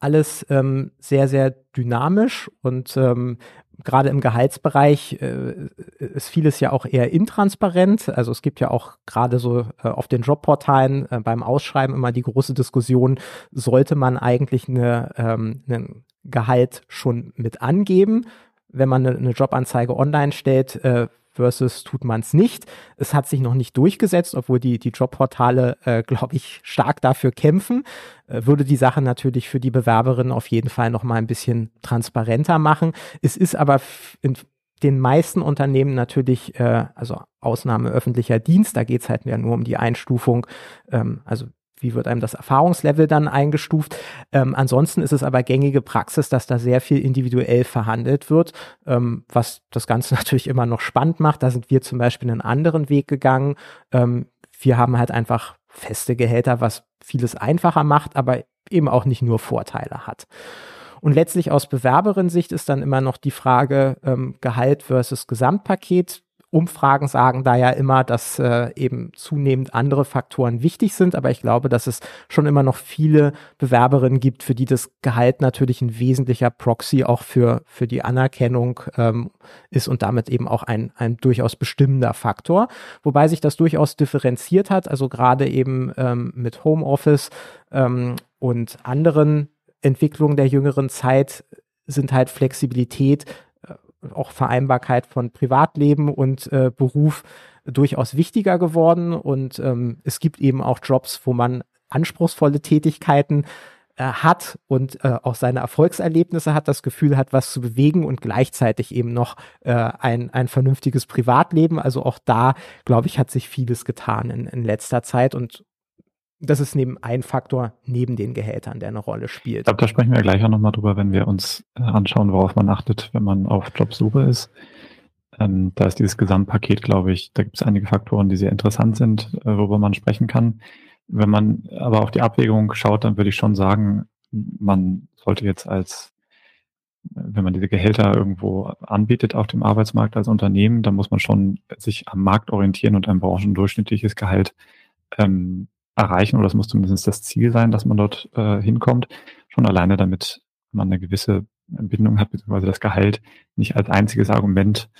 alles ähm, sehr, sehr dynamisch und ähm, gerade im Gehaltsbereich äh, ist vieles ja auch eher intransparent. Also es gibt ja auch gerade so äh, auf den Jobportalen äh, beim Ausschreiben immer die große Diskussion, sollte man eigentlich eine, ähm, einen Gehalt schon mit angeben, wenn man eine, Jobanzeige online stellt, äh, versus tut man es nicht. Es hat sich noch nicht durchgesetzt, obwohl die, die Jobportale, äh, (laughs) glaube ich, stark dafür kämpfen. Äh, würde die Sache natürlich für die Bewerberinnen auf jeden Fall noch mal ein bisschen transparenter machen. Es ist aber in den meisten Unternehmen natürlich, äh, also Ausnahme öffentlicher Dienst, da geht es halt ja nur um die Einstufung, ähm, also wie wird einem das Erfahrungslevel dann eingestuft. Ähm, ansonsten ist es aber gängige Praxis, dass da sehr viel individuell verhandelt wird, ähm, was das Ganze (laughs) natürlich immer noch spannend macht. Da sind wir zum Beispiel einen anderen Weg gegangen. Ähm, wir haben halt einfach feste Gehälter, was vieles einfacher macht, aber eben auch nicht nur Vorteile hat. Und letztlich aus Bewerberin-Sicht ist dann immer noch die Frage ähm, Gehalt versus Gesamtpaket. Umfragen sagen da ja immer, dass äh, eben zunehmend andere Faktoren wichtig sind, aber ich glaube, dass es schon immer noch viele Bewerberinnen gibt, für die das Gehalt natürlich ein wesentlicher Proxy auch für, für die Anerkennung ähm, ist und damit eben auch ein, ein durchaus bestimmender Faktor. Wobei sich das durchaus differenziert hat, also gerade eben ähm, mit Homeoffice ähm, und anderen Entwicklungen der jüngeren Zeit sind halt Flexibilität auch Vereinbarkeit von Privatleben und äh, Beruf durchaus wichtiger geworden. Und ähm, es gibt eben auch Jobs, wo man anspruchsvolle Tätigkeiten äh, hat und äh, auch seine Erfolgserlebnisse hat, das Gefühl hat, was zu bewegen und gleichzeitig eben noch äh, ein, ein vernünftiges Privatleben. Also auch da, glaube ich, hat sich vieles getan in, in letzter Zeit und das ist neben ein Faktor neben den Gehältern, der eine Rolle spielt. Ich glaube, da sprechen wir gleich auch nochmal drüber, wenn wir uns äh, anschauen, worauf man achtet, wenn man auf Jobsuche ist. Ähm, da ist dieses Gesamtpaket, glaube ich, da gibt es einige Faktoren, die sehr interessant sind, äh, worüber man sprechen kann. Wenn man aber auf die Abwägung schaut, dann würde ich schon sagen, man sollte jetzt als, wenn man diese Gehälter irgendwo anbietet auf dem Arbeitsmarkt als Unternehmen, dann muss man schon sich am Markt orientieren und ein branchendurchschnittliches Gehalt ähm, erreichen oder das muss zumindest das Ziel sein, dass man dort äh, hinkommt. Schon alleine, damit man eine gewisse Bindung hat, beziehungsweise das Gehalt nicht als einziges Argument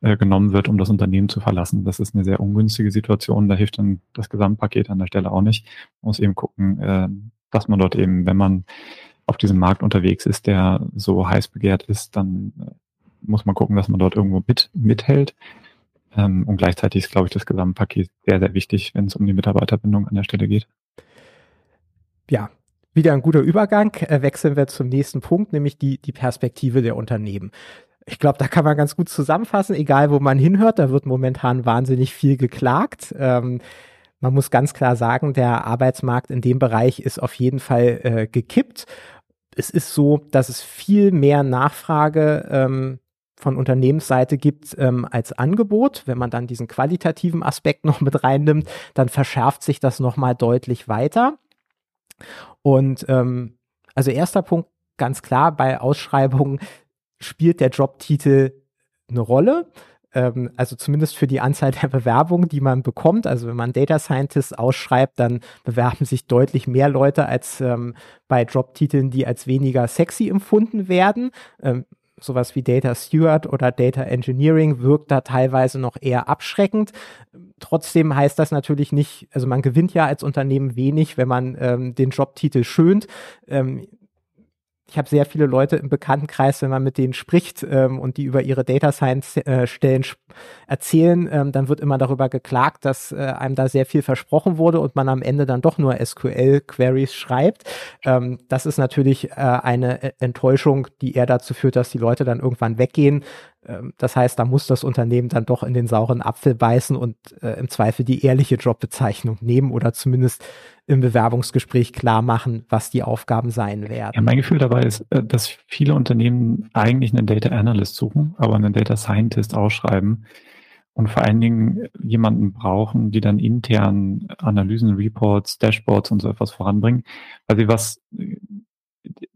äh, genommen wird, um das Unternehmen zu verlassen. Das ist eine sehr ungünstige Situation. Da hilft dann das Gesamtpaket an der Stelle auch nicht. Man muss eben gucken, äh, dass man dort eben, wenn man auf diesem Markt unterwegs ist, der so heiß begehrt ist, dann äh, muss man gucken, dass man dort irgendwo mit, mithält. Ähm, und gleichzeitig ist, glaube ich, das Gesamtpaket sehr, sehr wichtig, wenn es um die Mitarbeiterbindung an der Stelle geht. Ja, wieder ein guter Übergang. Äh, wechseln wir zum nächsten Punkt, nämlich die, die Perspektive der Unternehmen. Ich glaube, da kann man ganz gut zusammenfassen, egal wo man hinhört, da wird momentan wahnsinnig viel geklagt. Ähm, man muss ganz klar sagen, der Arbeitsmarkt in dem Bereich ist auf jeden Fall äh, gekippt. Es ist so, dass es viel mehr Nachfrage ähm, von Unternehmensseite gibt ähm, als Angebot. Wenn man dann diesen qualitativen Aspekt (laughs) noch mit reinnimmt, dann verschärft sich das nochmal deutlich weiter. Und ähm, also erster Punkt, ganz klar, bei Ausschreibungen spielt der Jobtitel eine Rolle. Ähm, also zumindest für die Anzahl der Bewerbungen, die man bekommt. Also wenn man Data Scientist ausschreibt, dann bewerben sich deutlich mehr Leute als ähm, bei Jobtiteln, die als weniger sexy empfunden werden. Ähm, sowas wie Data Steward oder Data Engineering wirkt da teilweise noch eher abschreckend. Trotzdem heißt das natürlich nicht, also man gewinnt ja als Unternehmen wenig, wenn man ähm, den Jobtitel schönt. Ähm, ich habe sehr viele Leute im Bekanntenkreis, wenn man mit denen spricht ähm, und die über ihre Data Science äh, Stellen erzählen, ähm, dann wird immer darüber geklagt, dass äh, einem da sehr viel versprochen wurde und man am Ende dann doch nur SQL Queries schreibt. Ähm, das ist natürlich äh, eine Enttäuschung, die eher dazu führt, dass die Leute dann irgendwann weggehen das heißt, da muss das Unternehmen dann doch in den sauren Apfel beißen und äh, im Zweifel die ehrliche Jobbezeichnung nehmen oder zumindest im Bewerbungsgespräch klar machen, was die Aufgaben sein werden. Ja, mein Gefühl dabei ist, äh, dass viele Unternehmen eigentlich einen Data Analyst suchen, aber einen Data Scientist ausschreiben und vor allen Dingen jemanden brauchen, die dann intern Analysen, Reports, Dashboards und so etwas voranbringen, weil sie was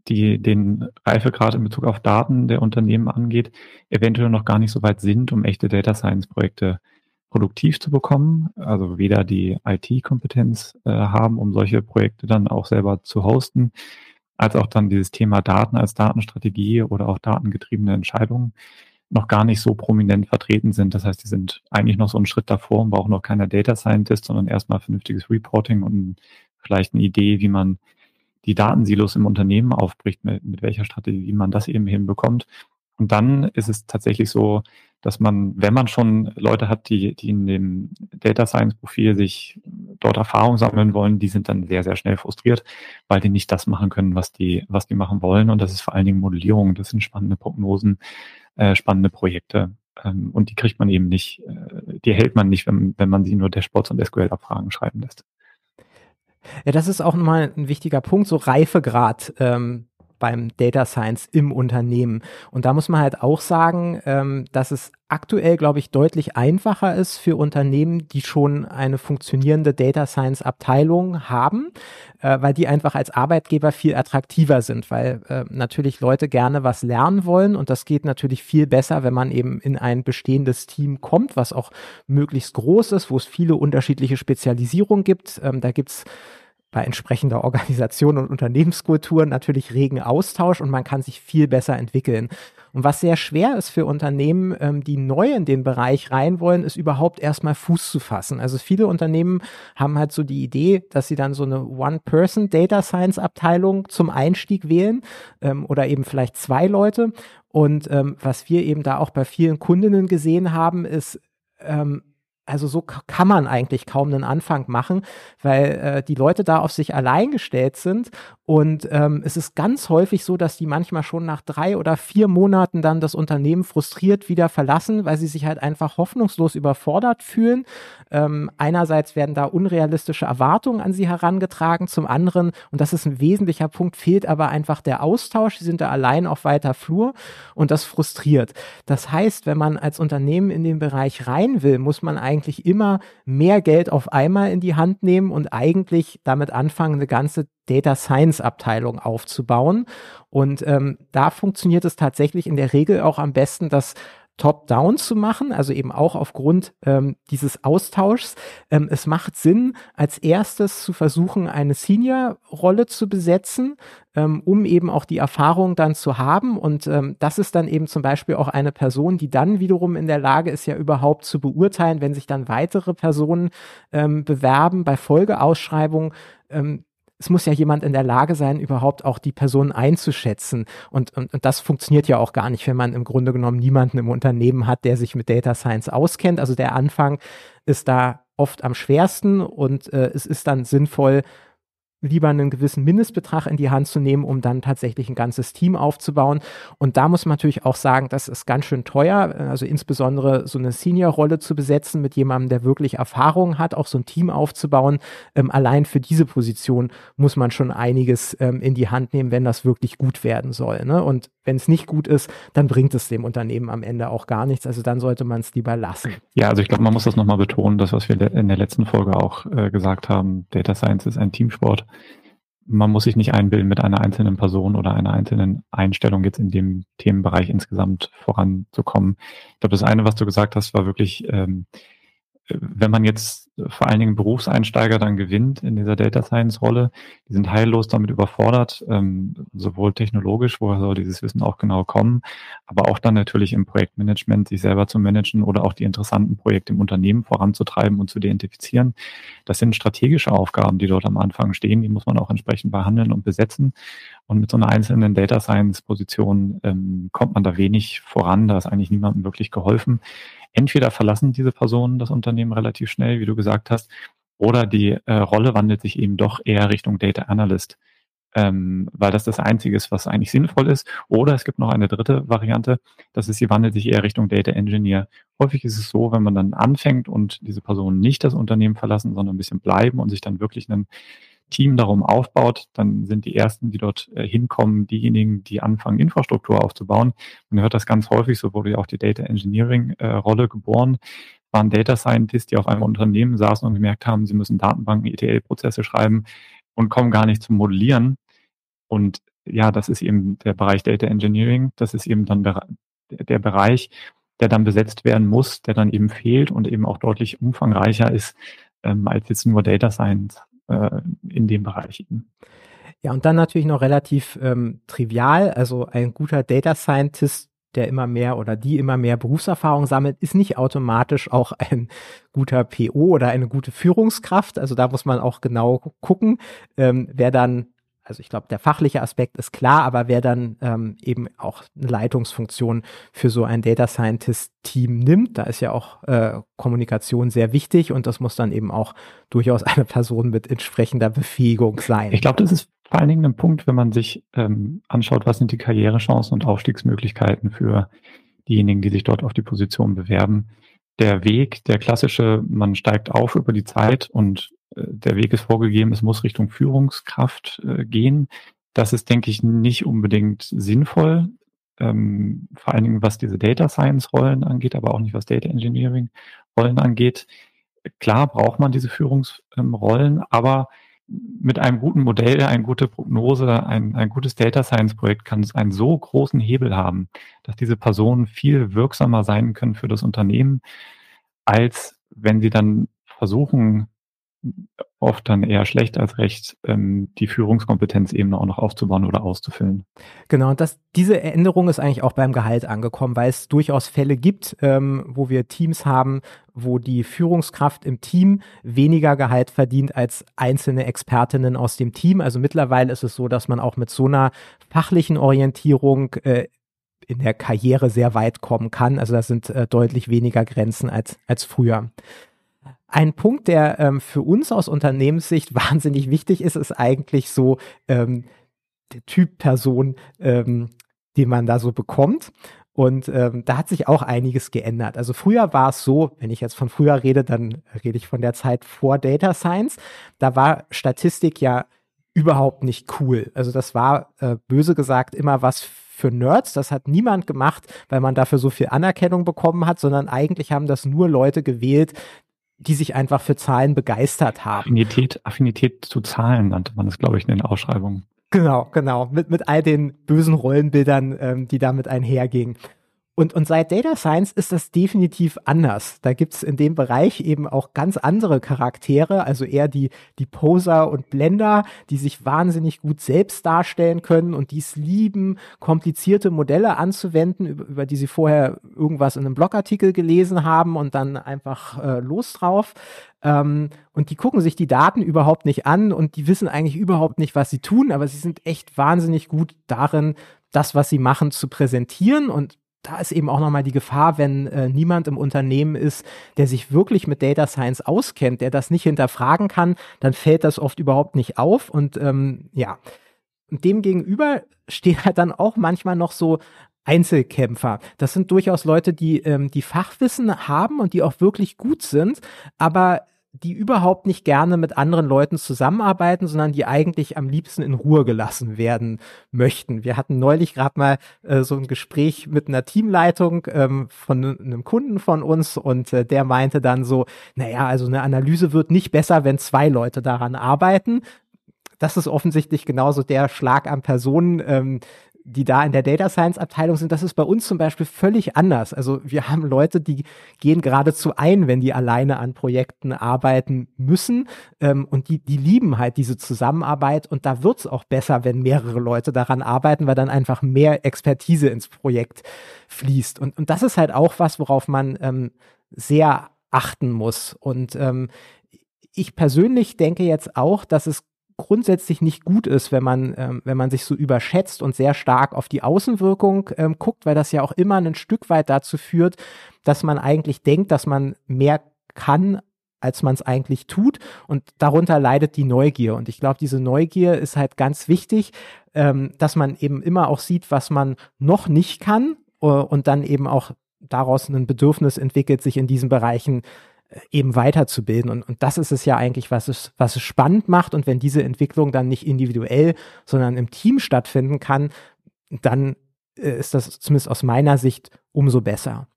die den Reifegrad in Bezug auf Daten der Unternehmen angeht, eventuell noch gar nicht so weit sind, um echte Data Science Projekte produktiv zu bekommen, also weder die IT-Kompetenz äh, haben, um solche Projekte dann auch selber zu hosten, als auch dann dieses Thema Daten als Datenstrategie oder auch datengetriebene Entscheidungen noch gar nicht so prominent vertreten sind. Das heißt, die sind eigentlich noch so einen Schritt davor und brauchen noch keine Data Scientist, sondern erstmal vernünftiges Reporting und vielleicht eine Idee, wie man die Datensilos im Unternehmen aufbricht, mit, mit welcher Strategie man das eben hinbekommt. Und dann ist es tatsächlich so, dass man, wenn man schon Leute hat, die, die in dem Data Science Profil sich dort Erfahrung sammeln wollen, die sind dann sehr, sehr schnell frustriert, weil die nicht das machen können, was die, was die machen wollen. Und das ist vor allen Dingen Modellierung, das sind spannende Prognosen, äh, spannende Projekte. Ähm, und die kriegt man eben nicht, äh, die hält man nicht, wenn, wenn man sie nur Dashboards und SQL-Abfragen schreiben lässt. Ja, das ist auch nochmal ein wichtiger Punkt, so Reifegrad ähm, beim Data Science im Unternehmen. Und da muss man halt auch sagen, ähm, dass es aktuell, glaube ich, deutlich einfacher ist für Unternehmen, die schon eine funktionierende Data Science Abteilung haben, äh, weil die einfach als Arbeitgeber viel attraktiver sind, weil äh, natürlich Leute gerne was lernen wollen und das geht natürlich viel besser, wenn man eben in ein bestehendes Team kommt, was auch möglichst groß ist, wo es viele unterschiedliche Spezialisierungen gibt. Ähm, da gibt's bei entsprechender Organisation und Unternehmenskultur natürlich regen Austausch und man kann sich viel besser entwickeln. Und was sehr schwer ist für Unternehmen, ähm, die neu in den Bereich rein wollen, ist überhaupt erstmal Fuß zu fassen. Also viele Unternehmen haben halt so die Idee, dass sie dann so eine One-Person Data Science Abteilung zum Einstieg wählen ähm, oder eben vielleicht zwei Leute. Und ähm, was wir eben da auch bei vielen Kundinnen gesehen haben, ist, ähm, also so kann man eigentlich kaum einen Anfang machen, weil äh, die Leute da auf sich allein gestellt sind und ähm, es ist ganz häufig so, dass die manchmal schon nach drei oder vier Monaten dann das Unternehmen frustriert wieder verlassen, weil sie sich halt einfach hoffnungslos überfordert fühlen. Ähm, einerseits werden da unrealistische Erwartungen an sie herangetragen, zum anderen, und das ist ein wesentlicher Punkt, fehlt aber einfach der Austausch. Sie sind da allein auf weiter Flur und das frustriert. Das heißt, wenn man als Unternehmen in den Bereich rein will, muss man eigentlich immer mehr Geld auf einmal in die Hand nehmen und eigentlich damit anfangen, eine ganze Data Science Abteilung aufzubauen. Und ähm, da funktioniert es tatsächlich in der Regel auch am besten, das Top-Down zu machen, also eben auch aufgrund ähm, dieses Austauschs. Ähm, es macht Sinn, als erstes zu versuchen, eine Senior-Rolle zu besetzen, ähm, um eben auch die Erfahrung dann zu haben. Und ähm, das ist dann eben zum Beispiel auch eine Person, die dann wiederum in der Lage ist, ja überhaupt zu beurteilen, wenn sich dann weitere Personen ähm, bewerben bei Folgeausschreibungen, ähm, es muss ja jemand in der Lage sein, überhaupt auch die Person einzuschätzen. Und, und, und das funktioniert ja auch gar nicht, wenn man im Grunde genommen niemanden im Unternehmen hat, der sich mit Data Science auskennt. Also der Anfang ist da oft am schwersten und äh, es ist dann sinnvoll, lieber einen gewissen Mindestbetrag in die Hand zu nehmen, um dann tatsächlich ein ganzes Team aufzubauen. Und da muss man natürlich auch sagen, das ist ganz schön teuer, also insbesondere so eine Senior-Rolle zu besetzen mit jemandem, der wirklich Erfahrung hat, auch so ein Team aufzubauen. Ähm, allein für diese Position muss man schon einiges ähm, in die Hand nehmen, wenn das wirklich gut werden soll. Ne? Und wenn es nicht gut ist, dann bringt es dem Unternehmen am Ende auch gar nichts. Also dann sollte man es lieber lassen. Ja, also ich glaube, man muss das nochmal betonen, das, was wir in der letzten Folge auch äh, gesagt haben, Data Science ist ein Teamsport. Man muss sich nicht einbilden, mit einer einzelnen Person oder einer einzelnen Einstellung jetzt in dem Themenbereich insgesamt voranzukommen. Ich glaube, das eine, was du gesagt hast, war wirklich ähm, wenn man jetzt vor allen Dingen Berufseinsteiger dann gewinnt in dieser Data Science Rolle, die sind heillos damit überfordert, ähm, sowohl technologisch, woher soll dieses Wissen auch genau kommen, aber auch dann natürlich im Projektmanagement sich selber zu managen oder auch die interessanten Projekte im Unternehmen voranzutreiben und zu identifizieren. Das sind strategische Aufgaben, die dort am Anfang stehen, die muss man auch entsprechend behandeln und besetzen. Und mit so einer einzelnen Data Science Position ähm, kommt man da wenig voran, da ist eigentlich niemandem wirklich geholfen entweder verlassen diese Personen das Unternehmen relativ schnell, wie du gesagt hast, oder die äh, Rolle wandelt sich eben doch eher Richtung Data Analyst. ähm, weil das das Einzige ist, was eigentlich sinnvoll ist. Oder es gibt noch eine dritte Variante, das ist, sie wandelt sich eher Richtung Data Engineer. Häufig ist es so, wenn man dann anfängt und diese Personen nicht das Unternehmen verlassen, sondern ein bisschen bleiben und sich dann wirklich ein Team darum aufbaut, dann sind die ersten, die dort äh, hinkommen, diejenigen, die anfangen, Infrastruktur aufzubauen. Man hört das ganz häufig, so wurde ja auch die Data Engineering äh, Rolle geboren, waren Data Scientists, die auf einem Unternehmen saßen und gemerkt haben, sie müssen Datenbanken, ETL-Prozesse schreiben und kommen gar nicht zum Modellieren. Und ja, das ist eben der Bereich Data Engineering. Das ist eben dann der, der Bereich, der dann besetzt werden muss, der dann eben fehlt und eben auch deutlich umfangreicher ist ähm, als jetzt nur Data Science äh, in dem Bereich. Eben. Ja, und dann natürlich noch relativ ähm, trivial. Also ein guter Data Scientist der immer mehr oder die immer mehr Berufserfahrung sammelt, ist nicht automatisch auch ein guter PO oder eine gute Führungskraft. Also da muss man auch genau gucken, ähm, wer dann, also ich glaube, der fachliche Aspekt ist klar, aber wer dann ähm, eben auch eine Leitungsfunktion für so ein Data Scientist Team nimmt, da ist ja auch äh, Kommunikation sehr wichtig und das muss dann eben auch durchaus (laughs) eine Person mit entsprechender Befähigung sein. Ich glaube, das ist vor allen Dingen ein Punkt, wenn man sich ähm, anschaut, was sind die Karrierechancen und Aufstiegsmöglichkeiten für diejenigen, die sich dort auf die Position bewerben. Der Weg, der klassische, man steigt auf über die Zeit und der Weg ist vorgegeben, es muss Richtung Führungskraft äh, gehen. Das ist, denke ich, nicht unbedingt sinnvoll, ähm, vor allen Dingen was diese Data Science Rollen angeht, aber auch nicht was Data Engineering Rollen angeht. Klar braucht man diese Führungsrollen, ähm, aber mit einem guten Modell, eine gute Prognose, ein, ein gutes Data Science Projekt kann einen so großen Hebel haben, dass diese Personen viel wirksamer sein können für das Unternehmen, als wenn sie dann versuchen, oft dann eher schlecht als recht, ähm, die Führungskompetenz eben auch noch aufzubauen oder auszufüllen. Genau, und das, diese Änderung ist eigentlich auch beim Gehalt angekommen, weil es durchaus Fälle gibt, ähm, wo wir Teams haben, wo die Führungskraft im Team weniger Gehalt verdient als einzelne Expertinnen aus dem Team. Also mittlerweile ist es so, dass man auch mit so einer fachlichen Orientierung äh, in der Karriere sehr weit kommen kann. Also das sind äh, deutlich weniger Grenzen als, als früher. Ein Punkt, der ähm, für uns aus Unternehmenssicht (laughs) wahnsinnig wichtig ist, ist eigentlich so ähm, der Typ Person, ähm, den man da so bekommt. Und ähm, da hat sich auch einiges geändert. Also früher war es so, wenn ich jetzt von früher rede, dann rede ich von der Zeit vor Data Science. Da war Statistik ja überhaupt nicht cool. Also das war äh, böse gesagt immer was für Nerds. Das hat niemand gemacht, weil man dafür so viel Anerkennung bekommen hat, sondern eigentlich haben das nur Leute gewählt, die sich einfach für Zahlen begeistert haben. Affinität, Affinität zu Zahlen nannte man das, glaube ich, in den Ausschreibungen. Genau, genau. Mit, mit all den bösen Rollenbildern, ähm, die damit einhergingen. Und, und seit Data Science ist das definitiv anders. Da gibt's in dem Bereich eben auch ganz andere Charaktere, also eher die, die Poser und Blender, die sich wahnsinnig gut selbst darstellen können und dies lieben, komplizierte Modelle anzuwenden, über, über die sie vorher irgendwas in einem Blogartikel gelesen haben und dann einfach äh, los drauf. Ähm, und die gucken sich die Daten überhaupt nicht an und die wissen eigentlich überhaupt nicht, was sie tun, aber sie sind echt wahnsinnig gut darin, das, was sie machen, zu präsentieren und da ist eben auch nochmal die Gefahr, wenn äh, niemand im Unternehmen ist, der sich wirklich mit Data Science auskennt, der das nicht hinterfragen kann, dann fällt das oft überhaupt nicht auf. Und ähm, ja, und dem gegenüber stehen halt dann auch manchmal noch so Einzelkämpfer. Das sind durchaus Leute, die ähm, die Fachwissen haben und die auch wirklich gut sind, aber die überhaupt nicht gerne mit anderen Leuten zusammenarbeiten, sondern die eigentlich am liebsten in Ruhe gelassen werden möchten. Wir hatten neulich gerade mal äh, so ein Gespräch mit einer Teamleitung ähm, von einem Kunden von uns und äh, der meinte dann so, naja, also eine Analyse wird nicht besser, wenn zwei Leute daran arbeiten. Das ist offensichtlich genauso der Schlag an Personen, ähm, die da in der Data Science Abteilung sind, das ist bei uns zum Beispiel völlig anders. Also wir haben Leute, die gehen geradezu ein, wenn die alleine an Projekten arbeiten müssen ähm, und die, die lieben halt diese Zusammenarbeit und da wird's auch besser, wenn mehrere Leute daran arbeiten, weil dann einfach mehr Expertise ins Projekt fließt. Und, und das ist halt auch was, worauf man ähm, sehr achten muss. Und ähm, ich persönlich denke jetzt auch, dass es grundsätzlich nicht gut ist, wenn man, ähm, wenn man sich so überschätzt und sehr stark auf die Außenwirkung ähm, guckt, weil das ja auch immer ein Stück weit dazu führt, dass man eigentlich denkt, dass man mehr kann als man es eigentlich tut. Und darunter leidet die Neugier. Und ich glaube, diese Neugier ist halt ganz wichtig, ähm, dass man eben immer auch sieht, was man noch nicht kann äh, und dann eben auch daraus ein Bedürfnis entwickelt, sich in diesen Bereichen eben weiterzubilden. Und, und das ist es ja eigentlich, was es, was es spannend macht. Und wenn diese Entwicklung dann nicht individuell, sondern im Team stattfinden kann, dann äh, ist das zumindest aus meiner Sicht umso besser.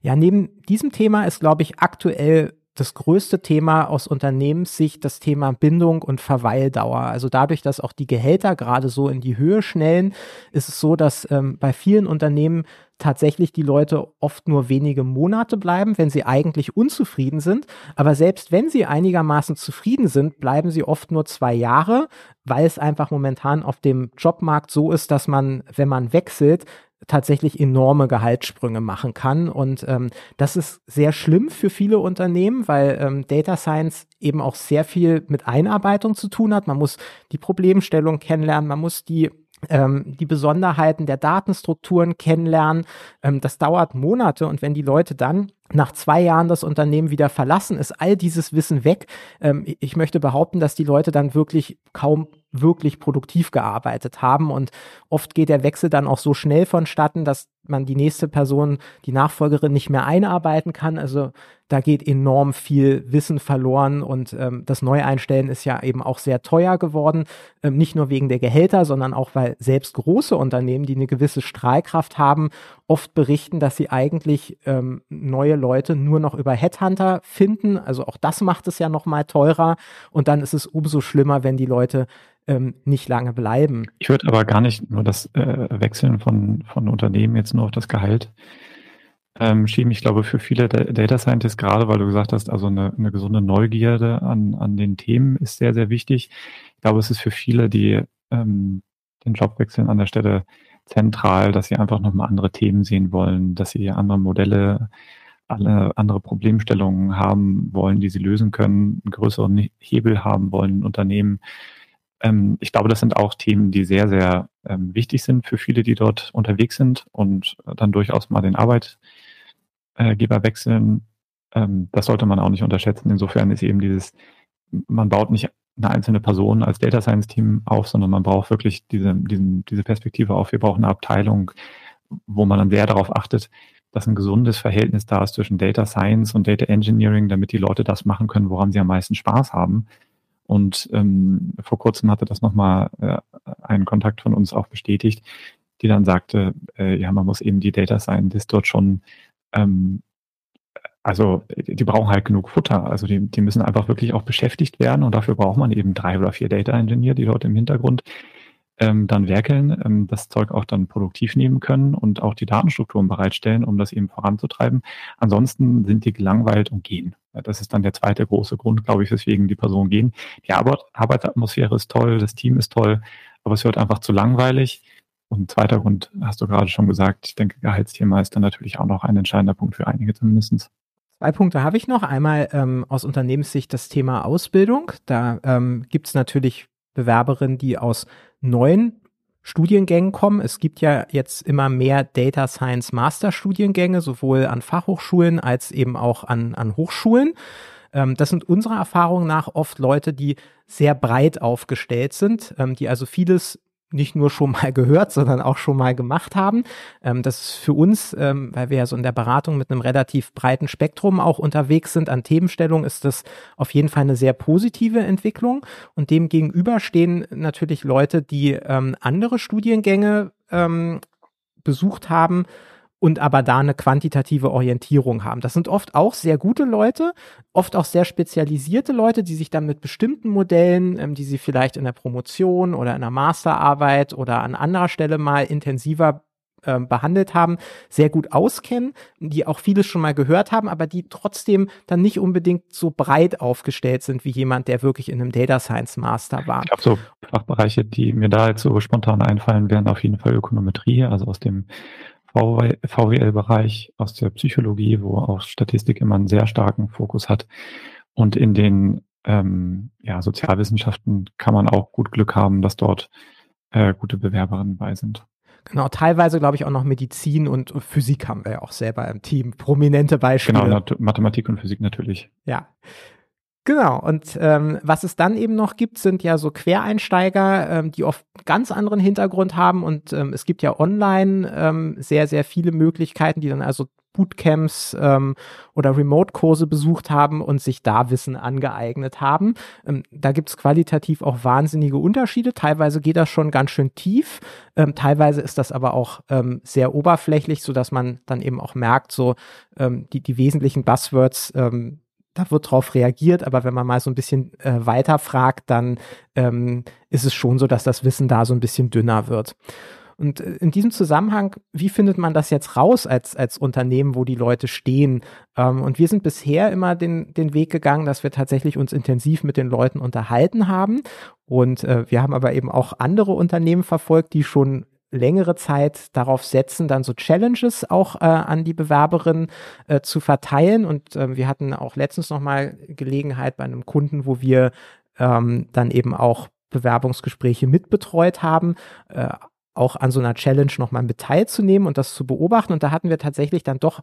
Ja, neben diesem Thema ist, glaube ich, aktuell das größte Thema aus Unternehmenssicht das Thema Bindung und Verweildauer. Also dadurch, dass auch die Gehälter gerade so in die Höhe schnellen, ist es so, dass ähm, bei vielen Unternehmen tatsächlich die Leute oft nur wenige Monate bleiben, wenn sie eigentlich unzufrieden sind. Aber selbst wenn sie einigermaßen zufrieden sind, bleiben sie oft nur zwei Jahre, weil es einfach momentan auf dem Jobmarkt so ist, dass man, wenn man wechselt, tatsächlich enorme Gehaltssprünge machen kann. Und ähm, das ist sehr schlimm für viele Unternehmen, weil ähm, Data Science eben auch sehr viel mit Einarbeitung zu tun hat. Man muss die Problemstellung kennenlernen, man muss die ähm, die Besonderheiten der Datenstrukturen kennenlernen. Ähm, das dauert Monate und wenn die Leute dann nach zwei Jahren das Unternehmen wieder verlassen, ist all dieses Wissen weg. Ähm, ich möchte behaupten, dass die Leute dann wirklich kaum wirklich produktiv gearbeitet haben und oft geht der Wechsel dann auch so schnell vonstatten, dass man die nächste Person, die Nachfolgerin nicht mehr einarbeiten kann. Also da geht enorm viel Wissen verloren und ähm, das Neueinstellen ist ja eben auch sehr teuer geworden. Ähm, nicht nur wegen der Gehälter, sondern auch weil selbst große Unternehmen, die eine gewisse Strahlkraft haben, oft berichten, dass sie eigentlich ähm, neue Leute nur noch über Headhunter finden. Also auch das macht es ja noch mal teurer und dann ist es umso schlimmer, wenn die Leute ähm, nicht lange bleiben. Ich würde aber gar nicht nur das äh, Wechseln von, von Unternehmen jetzt nur auf das Gehalt ähm, schieben. Ich glaube, für viele Data Scientists, gerade weil du gesagt hast, also eine, eine gesunde Neugierde an, an den Themen ist sehr, sehr wichtig. Ich glaube, es ist für viele, die ähm, den Job wechseln an der Stelle zentral, dass sie einfach nochmal andere Themen sehen wollen, dass sie andere Modelle, alle andere Problemstellungen haben wollen, die sie lösen können, einen größeren Hebel haben wollen, Unternehmen. Ähm, ich glaube, das sind auch Themen, die sehr, sehr ähm, wichtig sind für viele, die dort unterwegs sind und dann durchaus mal den Arbeitgeber wechseln. Ähm, das sollte man auch nicht unterschätzen. Insofern ist eben dieses, man baut nicht eine einzelne Person als Data Science Team auf, sondern man braucht wirklich diese, diesen, diese Perspektive auf. Wir brauchen eine Abteilung, wo man dann sehr darauf achtet, dass ein gesundes Verhältnis da ist zwischen Data Science und Data Engineering, damit die Leute das machen können, woran sie am meisten Spaß haben. Und ähm, vor kurzem hatte das nochmal äh, ein Kontakt von uns auch bestätigt, die dann sagte, äh, ja, man muss eben die Data Scientist dort schon ähm, also die brauchen halt genug Futter. Also die, die müssen einfach wirklich auch beschäftigt werden und dafür braucht man eben drei oder vier Data Engineer, die dort im Hintergrund ähm, dann werkeln, ähm, das Zeug auch dann produktiv nehmen können und auch die Datenstrukturen bereitstellen, um das eben voranzutreiben. Ansonsten sind die gelangweilt und gehen. Das ist dann der zweite große Grund, glaube ich, weswegen die Personen gehen. Die Arbeit, Arbeitsatmosphäre ist toll, das Team ist toll, aber es wird einfach zu langweilig. Und zweiter Grund hast du gerade schon gesagt, ich denke, Gehaltsthema ist dann natürlich auch noch ein entscheidender Punkt für einige zumindestens. Zwei Punkte habe ich noch. Einmal ähm, aus Unternehmenssicht das Thema Ausbildung. Da ähm, gibt es natürlich Bewerberinnen, die aus neuen Studiengängen kommen. Es gibt ja jetzt immer mehr Data Science Master Studiengänge, sowohl an Fachhochschulen als eben auch an, an Hochschulen. Ähm, das sind unserer Erfahrung nach oft Leute, die sehr breit aufgestellt sind, ähm, die also vieles nicht nur schon mal (laughs) gehört, sondern auch schon mal gemacht haben. Ähm, das ist für uns, ähm, weil wir ja so in der Beratung mit einem relativ breiten Spektrum auch unterwegs sind an Themenstellungen, ist das auf jeden Fall eine sehr positive Entwicklung. Und dem gegenüber stehen natürlich Leute, die ähm, andere Studiengänge ähm, besucht haben und aber da eine quantitative Orientierung haben. Das sind oft auch sehr gute Leute, oft auch sehr spezialisierte Leute, die sich dann mit bestimmten Modellen, ähm, die sie vielleicht in der Promotion oder in der Masterarbeit oder an anderer Stelle mal intensiver äh, behandelt haben, sehr gut auskennen, die auch vieles schon mal gehört haben, aber die trotzdem dann nicht unbedingt so breit aufgestellt sind wie jemand, der wirklich in einem Data Science Master war. Ich glaube, so Fachbereiche, die mir da jetzt so spontan einfallen, wären auf jeden Fall Ökonometrie, also aus dem VWL-Bereich, aus der Psychologie, wo auch Statistik immer einen sehr starken Fokus hat. Und in den ähm, ja, Sozialwissenschaften kann man auch gut Glück haben, dass dort äh, gute Bewerberinnen bei sind. Genau, teilweise glaube ich auch noch Medizin und Physik haben wir ja auch selber im Team. Prominente Beispiele. Genau, Mathematik und Physik natürlich. Ja. Genau, und ähm, was es dann eben noch gibt, sind ja so Quereinsteiger, ähm, die oft ganz anderen Hintergrund haben und ähm, es gibt ja online ähm, sehr, sehr viele Möglichkeiten, die dann also Bootcamps ähm, oder Remote-Kurse besucht haben und sich da Wissen angeeignet haben. Ähm, da gibt es qualitativ auch wahnsinnige Unterschiede. Teilweise geht das schon ganz schön tief, ähm, teilweise ist das aber auch ähm, sehr oberflächlich, so dass man dann eben auch merkt, so ähm, die, die wesentlichen Buzzwords ähm, da wird drauf reagiert, aber wenn man mal so ein bisschen äh, weiter fragt, dann ähm, ist es schon so, dass das Wissen da so ein bisschen dünner wird. Und äh, in diesem Zusammenhang, wie findet man das jetzt raus als, als Unternehmen, wo die Leute stehen? Ähm, und wir sind bisher immer den, den Weg gegangen, dass wir tatsächlich uns intensiv mit den Leuten unterhalten haben. Und äh, wir haben aber eben auch andere Unternehmen verfolgt, die schon längere Zeit darauf setzen, dann so Challenges auch äh, an die Bewerberin äh, zu verteilen. Und äh, wir hatten auch letztens nochmal Gelegenheit bei einem Kunden, wo wir ähm, dann eben auch Bewerbungsgespräche mitbetreut haben, äh, auch an so einer Challenge nochmal mit teilzunehmen und das zu beobachten. Und da hatten wir tatsächlich dann doch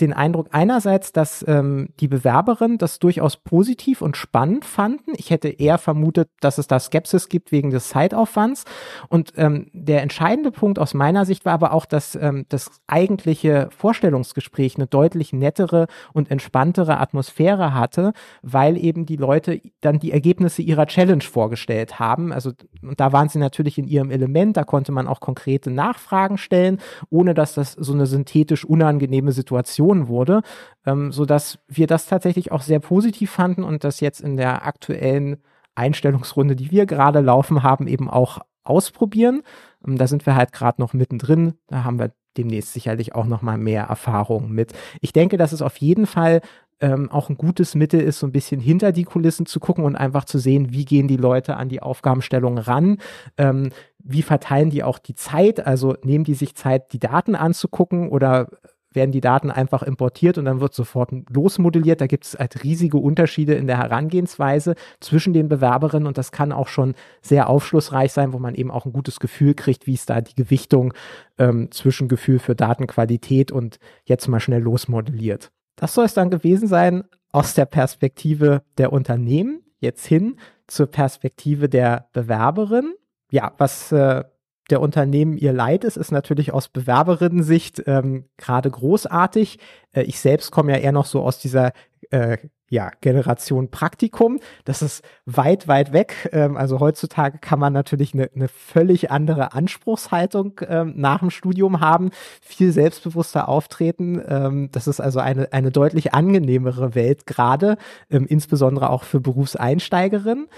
den Eindruck einerseits, dass ähm, die Bewerberin das durchaus positiv und spannend fanden. Ich hätte eher vermutet, dass es da Skepsis gibt wegen des Zeitaufwands. Und ähm, der entscheidende Punkt aus meiner Sicht war aber auch, dass ähm, das eigentliche Vorstellungsgespräch eine deutlich nettere und entspanntere Atmosphäre hatte, weil eben die Leute dann die Ergebnisse ihrer Challenge vorgestellt haben. Also und da waren sie natürlich in ihrem Element, da konnte man auch konkrete Nachfragen stellen, ohne dass das so eine synthetisch unangenehme Situation Situation wurde, ähm, so dass wir das tatsächlich auch sehr positiv fanden und das jetzt in der aktuellen Einstellungsrunde, die wir gerade laufen haben, eben auch ausprobieren. Ähm, da sind wir halt gerade noch mittendrin. Da haben wir demnächst sicherlich auch noch mal mehr Erfahrung mit. Ich denke, dass es auf jeden Fall ähm, auch ein gutes Mittel ist, so ein bisschen hinter die Kulissen zu gucken und einfach zu sehen, wie gehen die Leute an die Aufgabenstellung ran, ähm, wie verteilen die auch die Zeit, also nehmen die sich Zeit, die Daten anzugucken oder werden die Daten einfach importiert und dann wird sofort losmodelliert. Da gibt es halt riesige Unterschiede in der Herangehensweise zwischen den Bewerberinnen und das kann auch schon sehr aufschlussreich sein, wo man eben auch ein gutes Gefühl kriegt, wie ist da die Gewichtung ähm, zwischen Gefühl für Datenqualität und jetzt mal schnell losmodelliert. Das soll es dann gewesen sein aus der Perspektive der Unternehmen, jetzt hin zur Perspektive der Bewerberin. Ja, was äh, der Unternehmen ihr Leid ist, ist natürlich aus Bewerberinnen-Sicht ähm, gerade großartig. Äh, ich selbst komme ja eher noch so aus dieser äh, ja, Generation Praktikum. Das ist weit, weit weg. Ähm, also heutzutage kann man natürlich eine, eine völlig andere Anspruchshaltung ähm, nach dem Studium haben, viel selbstbewusster auftreten. Ähm, das ist also eine, eine deutlich angenehmere Welt gerade, ähm, insbesondere auch für Berufseinsteigerinnen.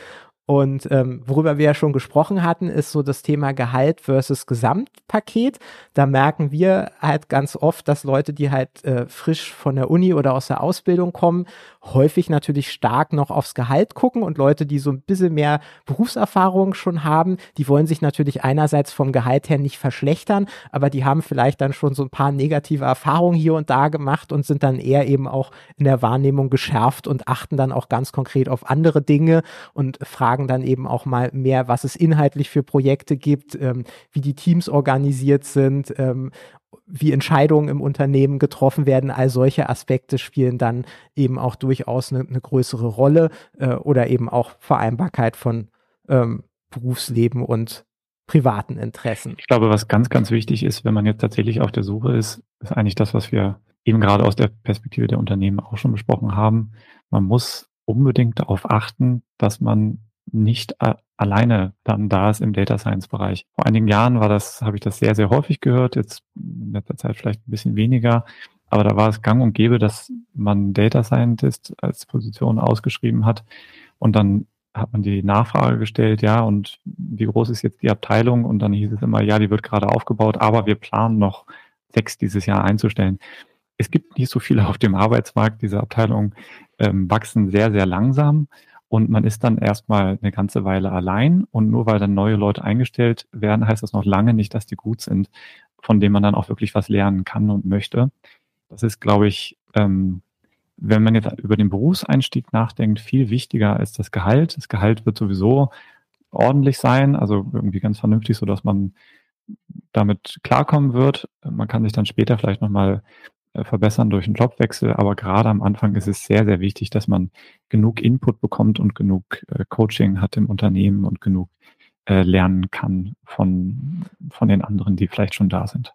Und ähm, worüber wir ja schon gesprochen hatten, ist so das Thema Gehalt versus Gesamtpaket. Da merken wir halt ganz oft, dass Leute, die halt äh, frisch von der Uni oder aus der Ausbildung kommen, häufig natürlich stark noch aufs Gehalt gucken und Leute, die so ein bisschen mehr Berufserfahrung schon haben, die wollen sich natürlich einerseits vom Gehalt her nicht verschlechtern, aber die haben vielleicht dann schon so ein paar negative Erfahrungen hier und da gemacht und sind dann eher eben auch in der Wahrnehmung geschärft und achten dann auch ganz konkret auf andere Dinge und fragen dann eben auch mal mehr, was es inhaltlich für Projekte gibt, ähm, wie die Teams organisiert sind ähm, wie Entscheidungen im Unternehmen getroffen werden, all solche Aspekte spielen dann eben auch durchaus eine, eine größere Rolle äh, oder eben auch Vereinbarkeit von ähm, Berufsleben und privaten Interessen. Ich glaube, was ganz, ganz wichtig ist, wenn man jetzt tatsächlich auf der Suche ist, ist eigentlich das, was wir eben gerade aus der Perspektive der Unternehmen auch schon besprochen haben. Man muss unbedingt darauf achten, dass man nicht alleine dann da ist im Data Science Bereich. Vor einigen Jahren war das, habe ich das sehr, sehr häufig gehört, jetzt in letzter Zeit vielleicht ein bisschen weniger, aber da war es gang und gäbe, dass man Data Scientist als Position ausgeschrieben hat und dann hat man die Nachfrage gestellt, ja, und wie groß ist jetzt die Abteilung? Und dann hieß es immer, ja, die wird gerade aufgebaut, aber wir planen noch sechs dieses Jahr einzustellen. Es gibt nicht so viele auf dem Arbeitsmarkt. Diese Abteilungen ähm, wachsen sehr, sehr langsam und man ist dann erstmal eine ganze Weile allein und nur weil dann neue Leute eingestellt werden, heißt das noch lange nicht, dass die gut sind, von denen man dann auch wirklich was lernen kann und möchte. Das ist, glaube ich, ähm, wenn man jetzt über den Berufseinstieg nachdenkt, viel wichtiger als das Gehalt. Das Gehalt wird sowieso ordentlich sein, also irgendwie ganz vernünftig, so dass man damit klarkommen wird. Man kann sich dann später vielleicht nochmal verbessern durch einen Jobwechsel, aber gerade am Anfang ist es sehr, sehr wichtig, dass man genug Input bekommt und genug äh, Coaching hat im Unternehmen und genug äh, lernen kann von, von den anderen, die vielleicht schon da sind.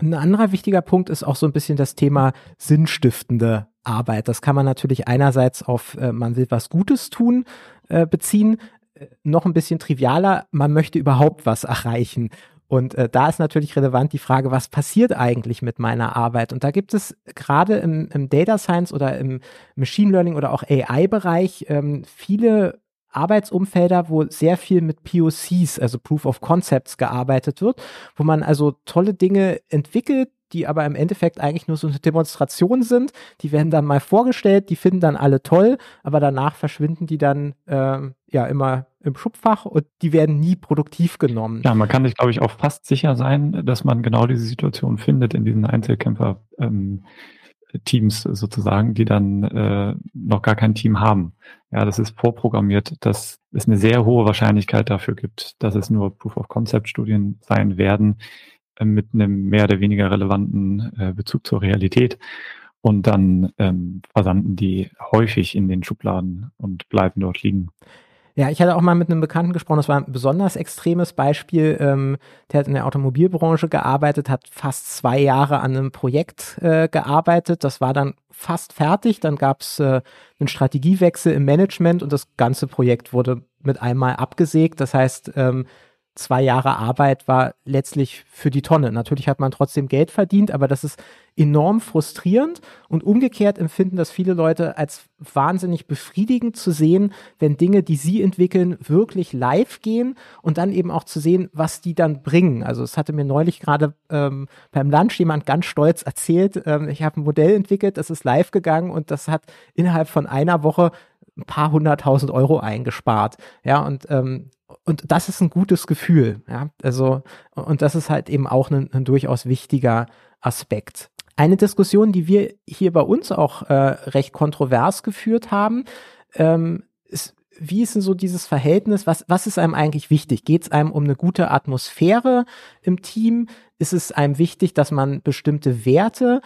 Und ein anderer wichtiger Punkt ist auch so ein bisschen das Thema sinnstiftende Arbeit. Das kann man natürlich einerseits auf, äh, man will was Gutes tun, äh, beziehen. Äh, noch ein bisschen trivialer, man möchte überhaupt was erreichen. Und äh, da ist natürlich relevant die Frage, was passiert eigentlich mit meiner Arbeit? Und da gibt es gerade im, im Data Science oder im Machine Learning oder auch AI-Bereich ähm, viele Arbeitsumfelder, wo sehr viel mit POCs, also Proof of Concepts, gearbeitet wird, wo man also tolle Dinge entwickelt, die aber im Endeffekt eigentlich nur so eine Demonstration sind. Die werden dann mal vorgestellt, die finden dann alle toll, aber danach verschwinden die dann äh, ja immer im Schubfach und die werden nie produktiv genommen. Ja, man kann sich, glaube ich, auch fast sicher sein, dass man genau diese Situation findet in diesen Einzelkämpfer. Ähm, Teams sozusagen, die dann äh, noch gar kein Team haben. Ja, das ist vorprogrammiert, dass es eine sehr hohe Wahrscheinlichkeit dafür gibt, dass es nur Proof-of-Concept-Studien sein werden, mit einem mehr oder weniger relevanten äh, Bezug zur Realität. Und dann ähm, versanden die häufig in den Schubladen und bleiben dort liegen. Ja, ich hatte auch mal mit einem Bekannten gesprochen, das war ein besonders extremes Beispiel. Ähm, der hat in der Automobilbranche gearbeitet, hat fast zwei Jahre an einem Projekt äh, gearbeitet. Das war dann fast fertig. Dann gab es äh, einen Strategiewechsel im Management und das ganze Projekt wurde mit einmal abgesägt. Das heißt, ähm, zwei Jahre Arbeit war letztlich für die Tonne. Natürlich hat man trotzdem Geld verdient, aber das ist enorm frustrierend und umgekehrt empfinden das viele Leute als wahnsinnig befriedigend zu sehen, wenn Dinge, die sie entwickeln, wirklich live gehen und dann eben auch zu sehen, was die dann bringen. Also es hatte mir neulich gerade ähm, beim Lunch jemand ganz stolz erzählt, ähm, ich habe ein Modell entwickelt, das ist live gegangen und das hat innerhalb von einer Woche ein paar hunderttausend Euro eingespart. Ja, und ähm, und das ist ein gutes Gefühl, ja. Also, und das ist halt eben auch ein, ein durchaus wichtiger Aspekt. Eine Diskussion, die wir hier bei uns auch äh, recht kontrovers geführt haben, ähm, ist, wie ist denn so dieses Verhältnis? Was, was ist einem eigentlich wichtig? Geht es einem um eine gute Atmosphäre im Team? Ist es einem wichtig, dass man bestimmte Werte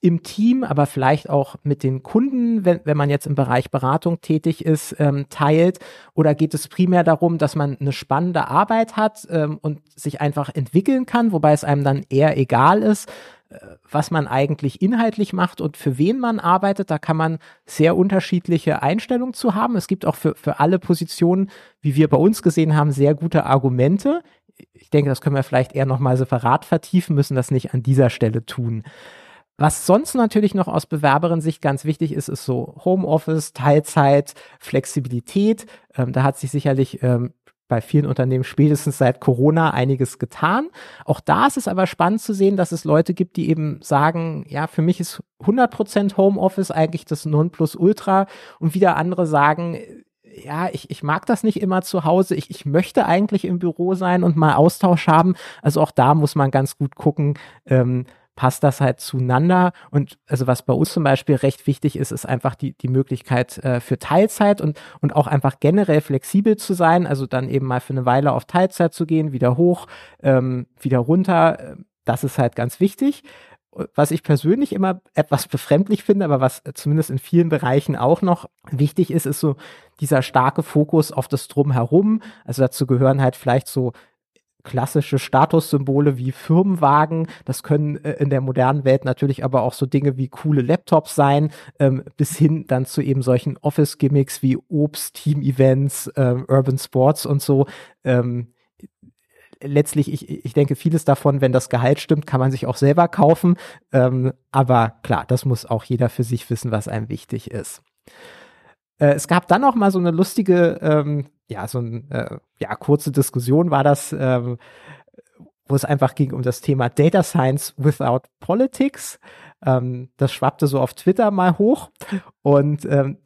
im Team, aber vielleicht auch mit den Kunden, wenn, wenn man jetzt im Bereich Beratung tätig ist, ähm, teilt? Oder geht es primär darum, dass man eine spannende Arbeit hat ähm, und sich einfach entwickeln kann, wobei es einem dann eher egal ist, äh, was man eigentlich inhaltlich macht und für wen man arbeitet. Da kann man sehr unterschiedliche Einstellungen zu haben. Es gibt auch für, für alle Positionen, wie wir bei uns gesehen haben, sehr gute Argumente. Ich denke, das können wir vielleicht eher nochmal separat vertiefen, müssen das nicht an dieser Stelle tun. Was sonst natürlich noch aus Bewerberin-Sicht ganz wichtig ist, ist so Homeoffice, Teilzeit, Flexibilität. Ähm, da hat sich sicherlich ähm, bei vielen Unternehmen spätestens seit Corona einiges getan. Auch da ist es aber spannend zu sehen, dass es Leute gibt, die eben sagen, ja, für mich ist 100% Homeoffice eigentlich das Nonplusultra und wieder andere sagen, ja, ich, ich mag das nicht immer zu Hause. Ich, ich möchte eigentlich im Büro sein und mal Austausch haben. Also auch da muss man ganz gut gucken, ähm, passt das halt zueinander. Und also was bei uns zum Beispiel recht wichtig ist, ist einfach die, die Möglichkeit äh, für Teilzeit und, und auch einfach generell flexibel zu sein. Also dann eben mal für eine Weile auf Teilzeit zu gehen, wieder hoch, ähm, wieder runter. Das ist halt ganz wichtig. Was ich persönlich immer etwas befremdlich finde, aber was zumindest in vielen Bereichen auch noch wichtig ist, ist so dieser starke Fokus auf das Drumherum. Also dazu gehören halt vielleicht so klassische Statussymbole wie Firmenwagen. Das können äh, in der modernen Welt natürlich aber auch so Dinge wie coole Laptops sein, ähm, bis hin dann zu eben solchen Office-Gimmicks wie Obst, Team-Events, ähm, Urban Sports und so. Ähm, letztlich, ich, ich denke, vieles davon, wenn das Gehalt stimmt, kann man sich auch selber kaufen. Ähm, aber klar, das muss auch jeder für sich wissen, was einem wichtig ist. Äh, es gab dann auch mal so eine lustige ähm, ja, so ein, äh, ja, kurze Diskussion war das, ähm, wo es einfach ging um das Thema Data Science without Politics. Ähm, das schwappte so auf Twitter mal hoch und ähm,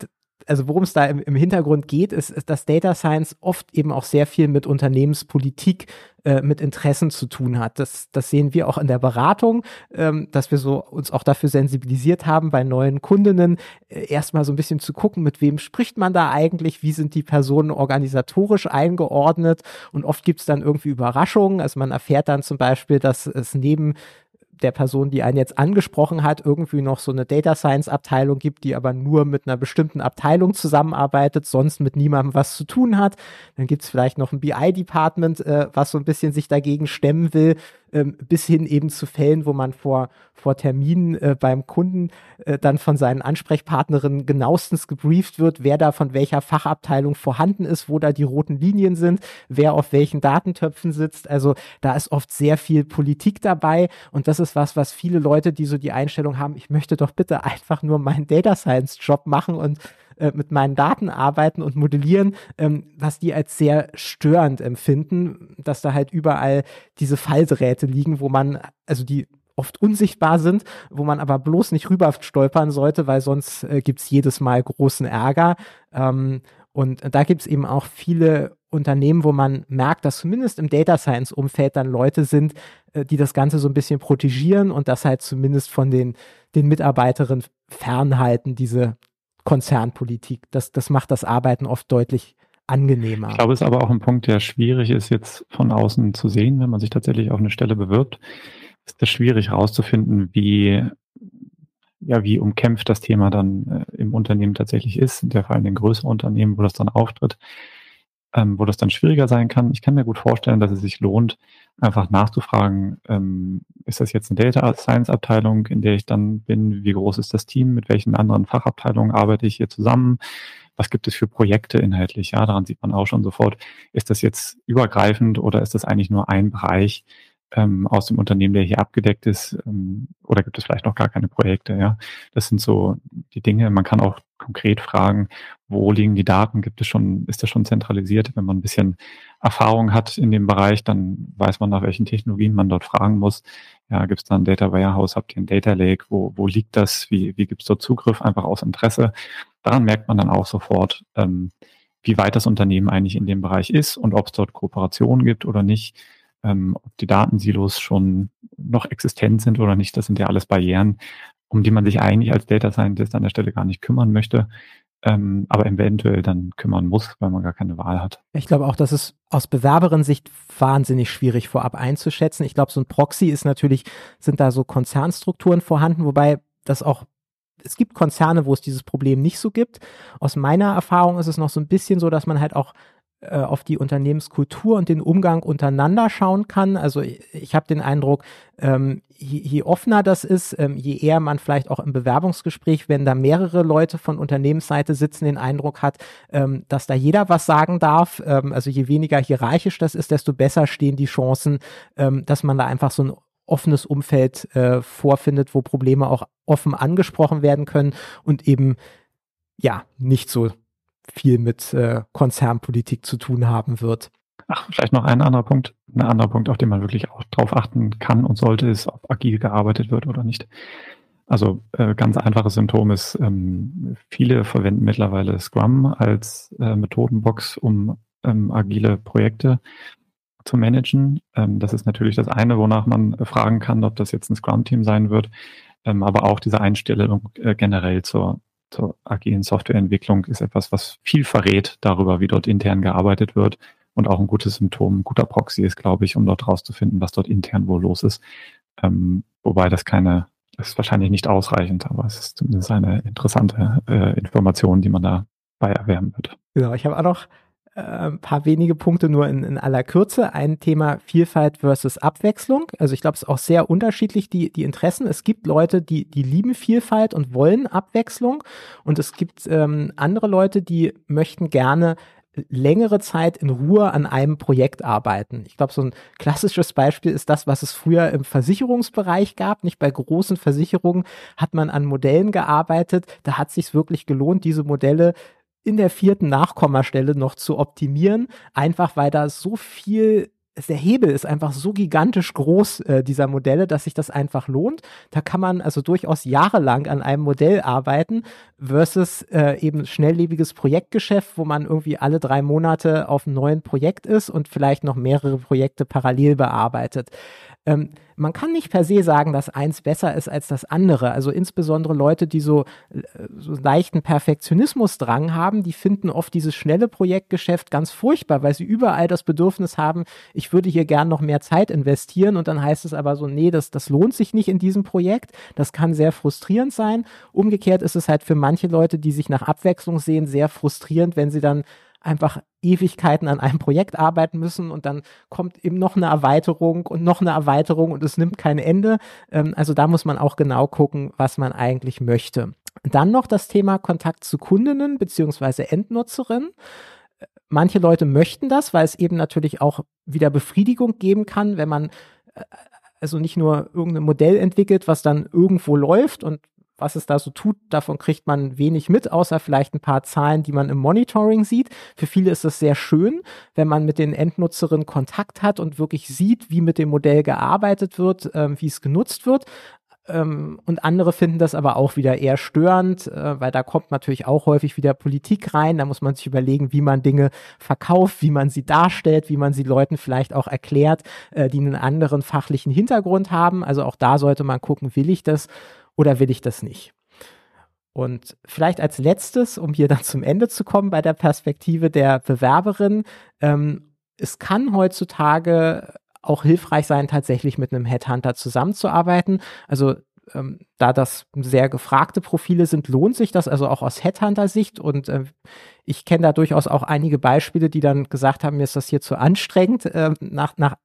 also worum es da im, im Hintergrund geht, ist, ist, dass Data Science oft eben auch sehr viel mit Unternehmenspolitik, äh, mit Interessen zu tun hat. Das, das sehen wir auch in der Beratung, ähm, dass wir so uns auch dafür sensibilisiert haben, bei neuen Kundinnen äh, erstmal so ein bisschen zu gucken, mit wem spricht man da eigentlich, wie sind die Personen organisatorisch eingeordnet und oft gibt es dann irgendwie Überraschungen. Also man erfährt dann zum Beispiel, dass es neben der Person, die einen jetzt angesprochen hat, irgendwie noch so eine Data Science Abteilung gibt, die aber nur mit einer bestimmten Abteilung zusammenarbeitet, sonst mit niemandem was zu tun hat. Dann gibt es vielleicht noch ein BI-Department, äh, was so ein bisschen sich dagegen stemmen will ähm, bis hin eben zu Fällen, wo man vor, vor Terminen äh, beim Kunden äh, dann von seinen Ansprechpartnerinnen genauestens gebrieft wird, wer da von welcher Fachabteilung vorhanden ist, wo da die roten Linien sind, wer auf welchen Datentöpfen sitzt. Also da ist oft sehr viel Politik dabei und das ist was, was viele Leute, die so die Einstellung haben, ich möchte doch bitte (laughs) einfach nur meinen Data Science Job machen und äh, mit meinen Daten arbeiten und modellieren, ähm, was die als sehr störend empfinden, dass da halt überall diese Falldrähte liegen, wo man, also die oft unsichtbar sind, wo man aber bloß nicht rüber stolpern sollte, weil sonst äh, gibt es jedes Mal großen Ärger. Ähm, und da gibt es eben auch viele Unternehmen, wo man merkt, dass zumindest im Data Science Umfeld dann Leute sind, äh, die das Ganze so ein bisschen protegieren und das halt zumindest von den, den Mitarbeiterinnen fernhalten, diese Konzernpolitik. Das, das macht das Arbeiten oft deutlich angenehmer. Ich glaube, es ist aber auch ein Punkt, der schwierig ist, jetzt von außen zu sehen, wenn man sich tatsächlich auf eine Stelle bewirbt. Ist es schwierig herauszufinden, wie, ja, wie umkämpft das Thema dann äh, im Unternehmen tatsächlich ist, sind ja vor allem in größeren Unternehmen, wo das dann auftritt, ähm, wo das dann schwieriger sein kann. Ich kann mir gut vorstellen, dass es sich lohnt, einfach nachzufragen, ähm, ist das jetzt eine Data Science Abteilung, in der ich dann bin? Wie groß ist das Team? Mit welchen anderen Fachabteilungen arbeite ich hier zusammen? Was gibt es für Projekte inhaltlich? Ja, daran sieht man auch schon sofort, ist das jetzt übergreifend oder ist das eigentlich nur ein Bereich? ähm, aus dem Unternehmen, der hier abgedeckt ist, ähm, oder gibt es vielleicht noch gar keine Projekte, ja. Das sind so die Dinge. Man kann auch konkret fragen, wo liegen die Daten? Gibt es schon, ist das schon zentralisiert? Wenn man ein bisschen Erfahrung hat in dem Bereich, dann weiß man, nach welchen Technologien man dort fragen muss. Ja, gibt es da ein Data Warehouse? Habt ihr ein Data Lake? Wo, wo liegt das? Wie, wie gibt es dort Zugriff? Einfach aus Interesse. Daran merkt man dann auch sofort, ähm, wie weit das Unternehmen eigentlich in dem Bereich ist und ob es dort Kooperationen gibt oder nicht ähm, ob die Datensilos schon noch existent sind oder nicht. Das sind ja alles Barrieren, um die man sich eigentlich als Data Scientist an der Stelle gar nicht kümmern möchte, ähm, aber eventuell dann kümmern muss, weil man gar keine Wahl hat. Ich glaube auch, dass es aus Bewerberin-Sicht wahnsinnig schwierig vorab einzuschätzen. Ich glaube, so ein Proxy ist natürlich, sind da so Konzernstrukturen vorhanden, wobei das auch es gibt Konzerne, wo es dieses Problem nicht so gibt. Aus meiner Erfahrung ist es noch so ein bisschen so, dass man halt auch auf die Unternehmenskultur und den Umgang untereinander schauen kann. Also ich, ich habe den Eindruck, ähm, je, je, offener das ist, ähm, je eher man vielleicht auch im Bewerbungsgespräch, wenn da mehrere Leute von Unternehmensseite sitzen, den Eindruck hat, ähm, dass da jeder was sagen darf. Ähm, also je weniger hierarchisch das ist, desto besser stehen die Chancen, ähm, dass man da einfach so ein offenes Umfeld äh, vorfindet, wo Probleme auch offen angesprochen werden können und eben ja nicht so viel mit äh, Konzernpolitik zu tun haben wird. Ach, vielleicht noch ein anderer Punkt. Ein anderer Punkt, auf den man wirklich auch drauf achten kann und sollte, ist, ob agil gearbeitet wird oder nicht. Also äh, ganz einfaches Symptom ist, ähm, viele verwenden mittlerweile Scrum als äh, Methodenbox, um ähm, agile Projekte zu managen. Ähm, das ist natürlich das eine, wonach man fragen kann, ob das jetzt ein Scrum-Team sein wird. Ähm, aber auch diese Einstellung äh, generell zur zur agilen Softwareentwicklung ist etwas, was viel verrät darüber, wie dort intern gearbeitet wird und auch ein gutes Symptom, ein guter Proxy ist, glaube ich, um dort rauszufinden, was dort intern wohl los ist. Ähm, wobei das keine, das ist wahrscheinlich nicht ausreichend, aber es ist zumindest eine interessante äh, Information, die man dabei erwärmen wird. Genau, ich habe auch noch ein paar wenige Punkte nur in, in aller Kürze. Ein Thema Vielfalt versus Abwechslung. Also ich glaube, es ist auch sehr unterschiedlich, die, die Interessen. Es gibt Leute, die, die lieben Vielfalt und wollen Abwechslung. Und es gibt ähm, andere Leute, die möchten gerne längere Zeit in Ruhe an einem Projekt arbeiten. Ich glaube, so ein klassisches Beispiel ist das, was es früher im Versicherungsbereich gab. Nicht bei großen Versicherungen hat man an Modellen gearbeitet. Da hat es sich wirklich gelohnt, diese Modelle in der vierten Nachkommastelle noch zu optimieren, einfach weil da so viel der Hebel ist einfach so gigantisch groß äh, dieser Modelle, dass sich das einfach lohnt. Da kann man also durchaus jahrelang an einem Modell arbeiten versus äh, eben schnelllebiges Projektgeschäft, wo man irgendwie alle drei Monate auf einem neuen Projekt ist und vielleicht noch mehrere Projekte parallel bearbeitet. Ähm, man kann nicht per se sagen, dass eins besser ist als das andere. Also insbesondere Leute, die so, äh, so leichten Perfektionismusdrang haben, die finden oft dieses schnelle Projektgeschäft ganz furchtbar, weil sie überall das Bedürfnis haben, ich würde hier gern noch mehr Zeit investieren und dann heißt es aber so, nee, das, das lohnt sich nicht in diesem Projekt. Das kann sehr frustrierend sein. Umgekehrt ist es halt für manche Leute, die sich nach Abwechslung sehen, sehr frustrierend, wenn sie dann einfach Ewigkeiten an einem Projekt arbeiten müssen und dann kommt eben noch eine Erweiterung und noch eine Erweiterung und es nimmt kein Ende. Ähm, also da muss man auch genau gucken, was man eigentlich möchte. Dann noch das Thema Kontakt zu Kundinnen beziehungsweise Endnutzerinnen. Manche Leute möchten das, weil es eben natürlich auch wieder Befriedigung geben kann, wenn man äh, also nicht nur irgendein Modell entwickelt, was dann irgendwo läuft und was es da so tut, davon kriegt man wenig mit, außer vielleicht ein paar Zahlen, die man im Monitoring sieht. Für viele ist es sehr schön, wenn man mit den Endnutzerinnen Kontakt hat und wirklich sieht, wie mit dem Modell gearbeitet wird, äh, wie es genutzt wird. Ähm, und andere finden das aber auch wieder eher störend, äh, weil da kommt natürlich auch häufig wieder Politik rein. Da muss man sich überlegen, wie man Dinge verkauft, wie man sie darstellt, wie man sie Leuten vielleicht auch erklärt, äh, die einen anderen fachlichen Hintergrund haben. Also auch da sollte man gucken, will ich das oder will ich das nicht? Und vielleicht als letztes, um hier dann zum Ende zu kommen bei der Perspektive der Bewerberin, ähm, es kann heutzutage auch hilfreich sein, tatsächlich mit einem Headhunter zusammenzuarbeiten. Also ähm, da das sehr gefragte Profile sind, lohnt sich das also auch aus Headhunter-Sicht. Und äh, ich kenne da durchaus auch einige Beispiele, die dann gesagt haben, mir ist das hier zu anstrengend, äh, nach, nach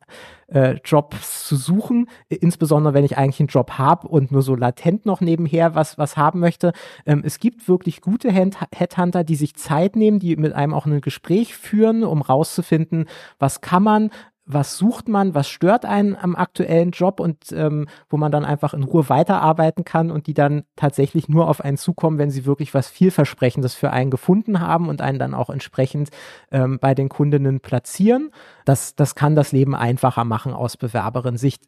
äh, Jobs zu suchen, insbesondere wenn ich eigentlich einen Job habe und nur so latent noch nebenher was, was haben möchte. Ähm, es gibt wirklich gute Headhunter, die sich Zeit nehmen, die mit einem auch ein Gespräch führen, um rauszufinden, was kann man, was sucht man, was stört einen am aktuellen Job und ähm, wo man dann einfach in Ruhe weiterarbeiten kann und die dann tatsächlich nur auf einen zukommen, wenn sie wirklich was vielversprechendes für einen gefunden haben und einen dann auch entsprechend ähm, bei den Kundinnen platzieren. Das, das kann das Leben einfacher machen aus Bewerberin-Sicht.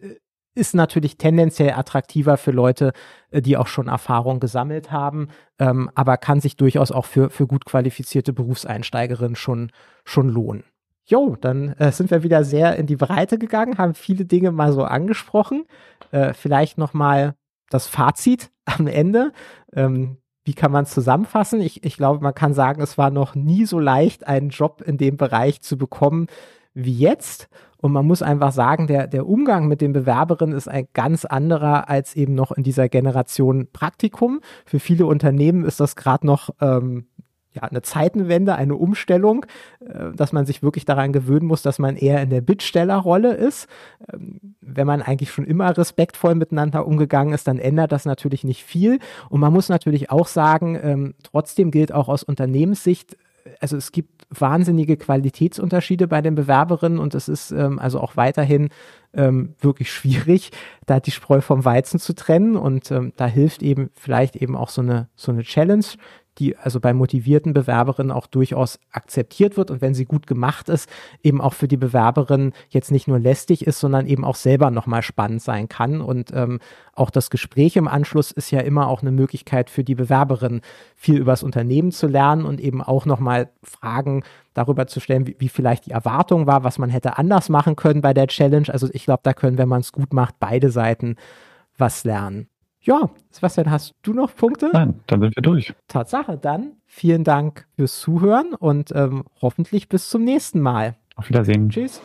Ist natürlich tendenziell attraktiver für Leute, äh, die auch schon Erfahrung gesammelt haben, ähm, aber kann sich durchaus auch für, für gut qualifizierte Berufseinsteigerinnen schon, schon lohnen. Jo, dann äh, sind wir wieder sehr in die Breite gegangen, haben viele Dinge mal so angesprochen. Äh, vielleicht noch mal das Fazit (laughs) am Ende. Ähm, wie kann man es zusammenfassen? Ich, ich glaube, man kann sagen, es war noch nie so leicht, einen Job in dem Bereich zu bekommen wie jetzt. Und man muss einfach sagen, der, der Umgang mit den Bewerberinnen ist ein ganz anderer als eben noch in dieser Generation Praktikum. Für viele Unternehmen ist das gerade noch ähm, ja, eine Zeitenwende, eine Umstellung, äh, dass man sich wirklich daran gewöhnen muss, dass man eher in der Bittstellerrolle ist. Ähm, wenn man eigentlich schon immer respektvoll miteinander umgegangen ist, dann ändert das natürlich nicht viel. Und man muss natürlich auch sagen, ähm, trotzdem gilt auch aus Unternehmenssicht, also es gibt wahnsinnige Qualitätsunterschiede bei den Bewerberinnen und es ist ähm, also auch weiterhin wirklich schwierig, da die Spreu vom Weizen zu trennen und ähm, da hilft eben vielleicht eben auch so eine so eine Challenge, die also bei motivierten Bewerberinnen auch durchaus akzeptiert wird und wenn sie gut gemacht ist, eben auch für die Bewerberin jetzt nicht nur lästig ist, sondern eben auch selber nochmal spannend sein kann. Und ähm, auch das Gespräch im Anschluss ist ja immer auch eine Möglichkeit für die Bewerberin, viel über das Unternehmen zu lernen und eben auch nochmal Fragen darüber zu stellen, wie, wie vielleicht die Erwartung war, was man hätte anders machen können bei der Challenge. Also ich glaube, da können, wenn man es gut macht, beide Seiten was lernen. Ja, Sebastian, hast du noch Punkte? Nein, dann sind wir durch. Tatsache, dann vielen Dank fürs Zuhören und ähm, hoffentlich bis zum nächsten Mal. Auf Wiedersehen. Tschüss.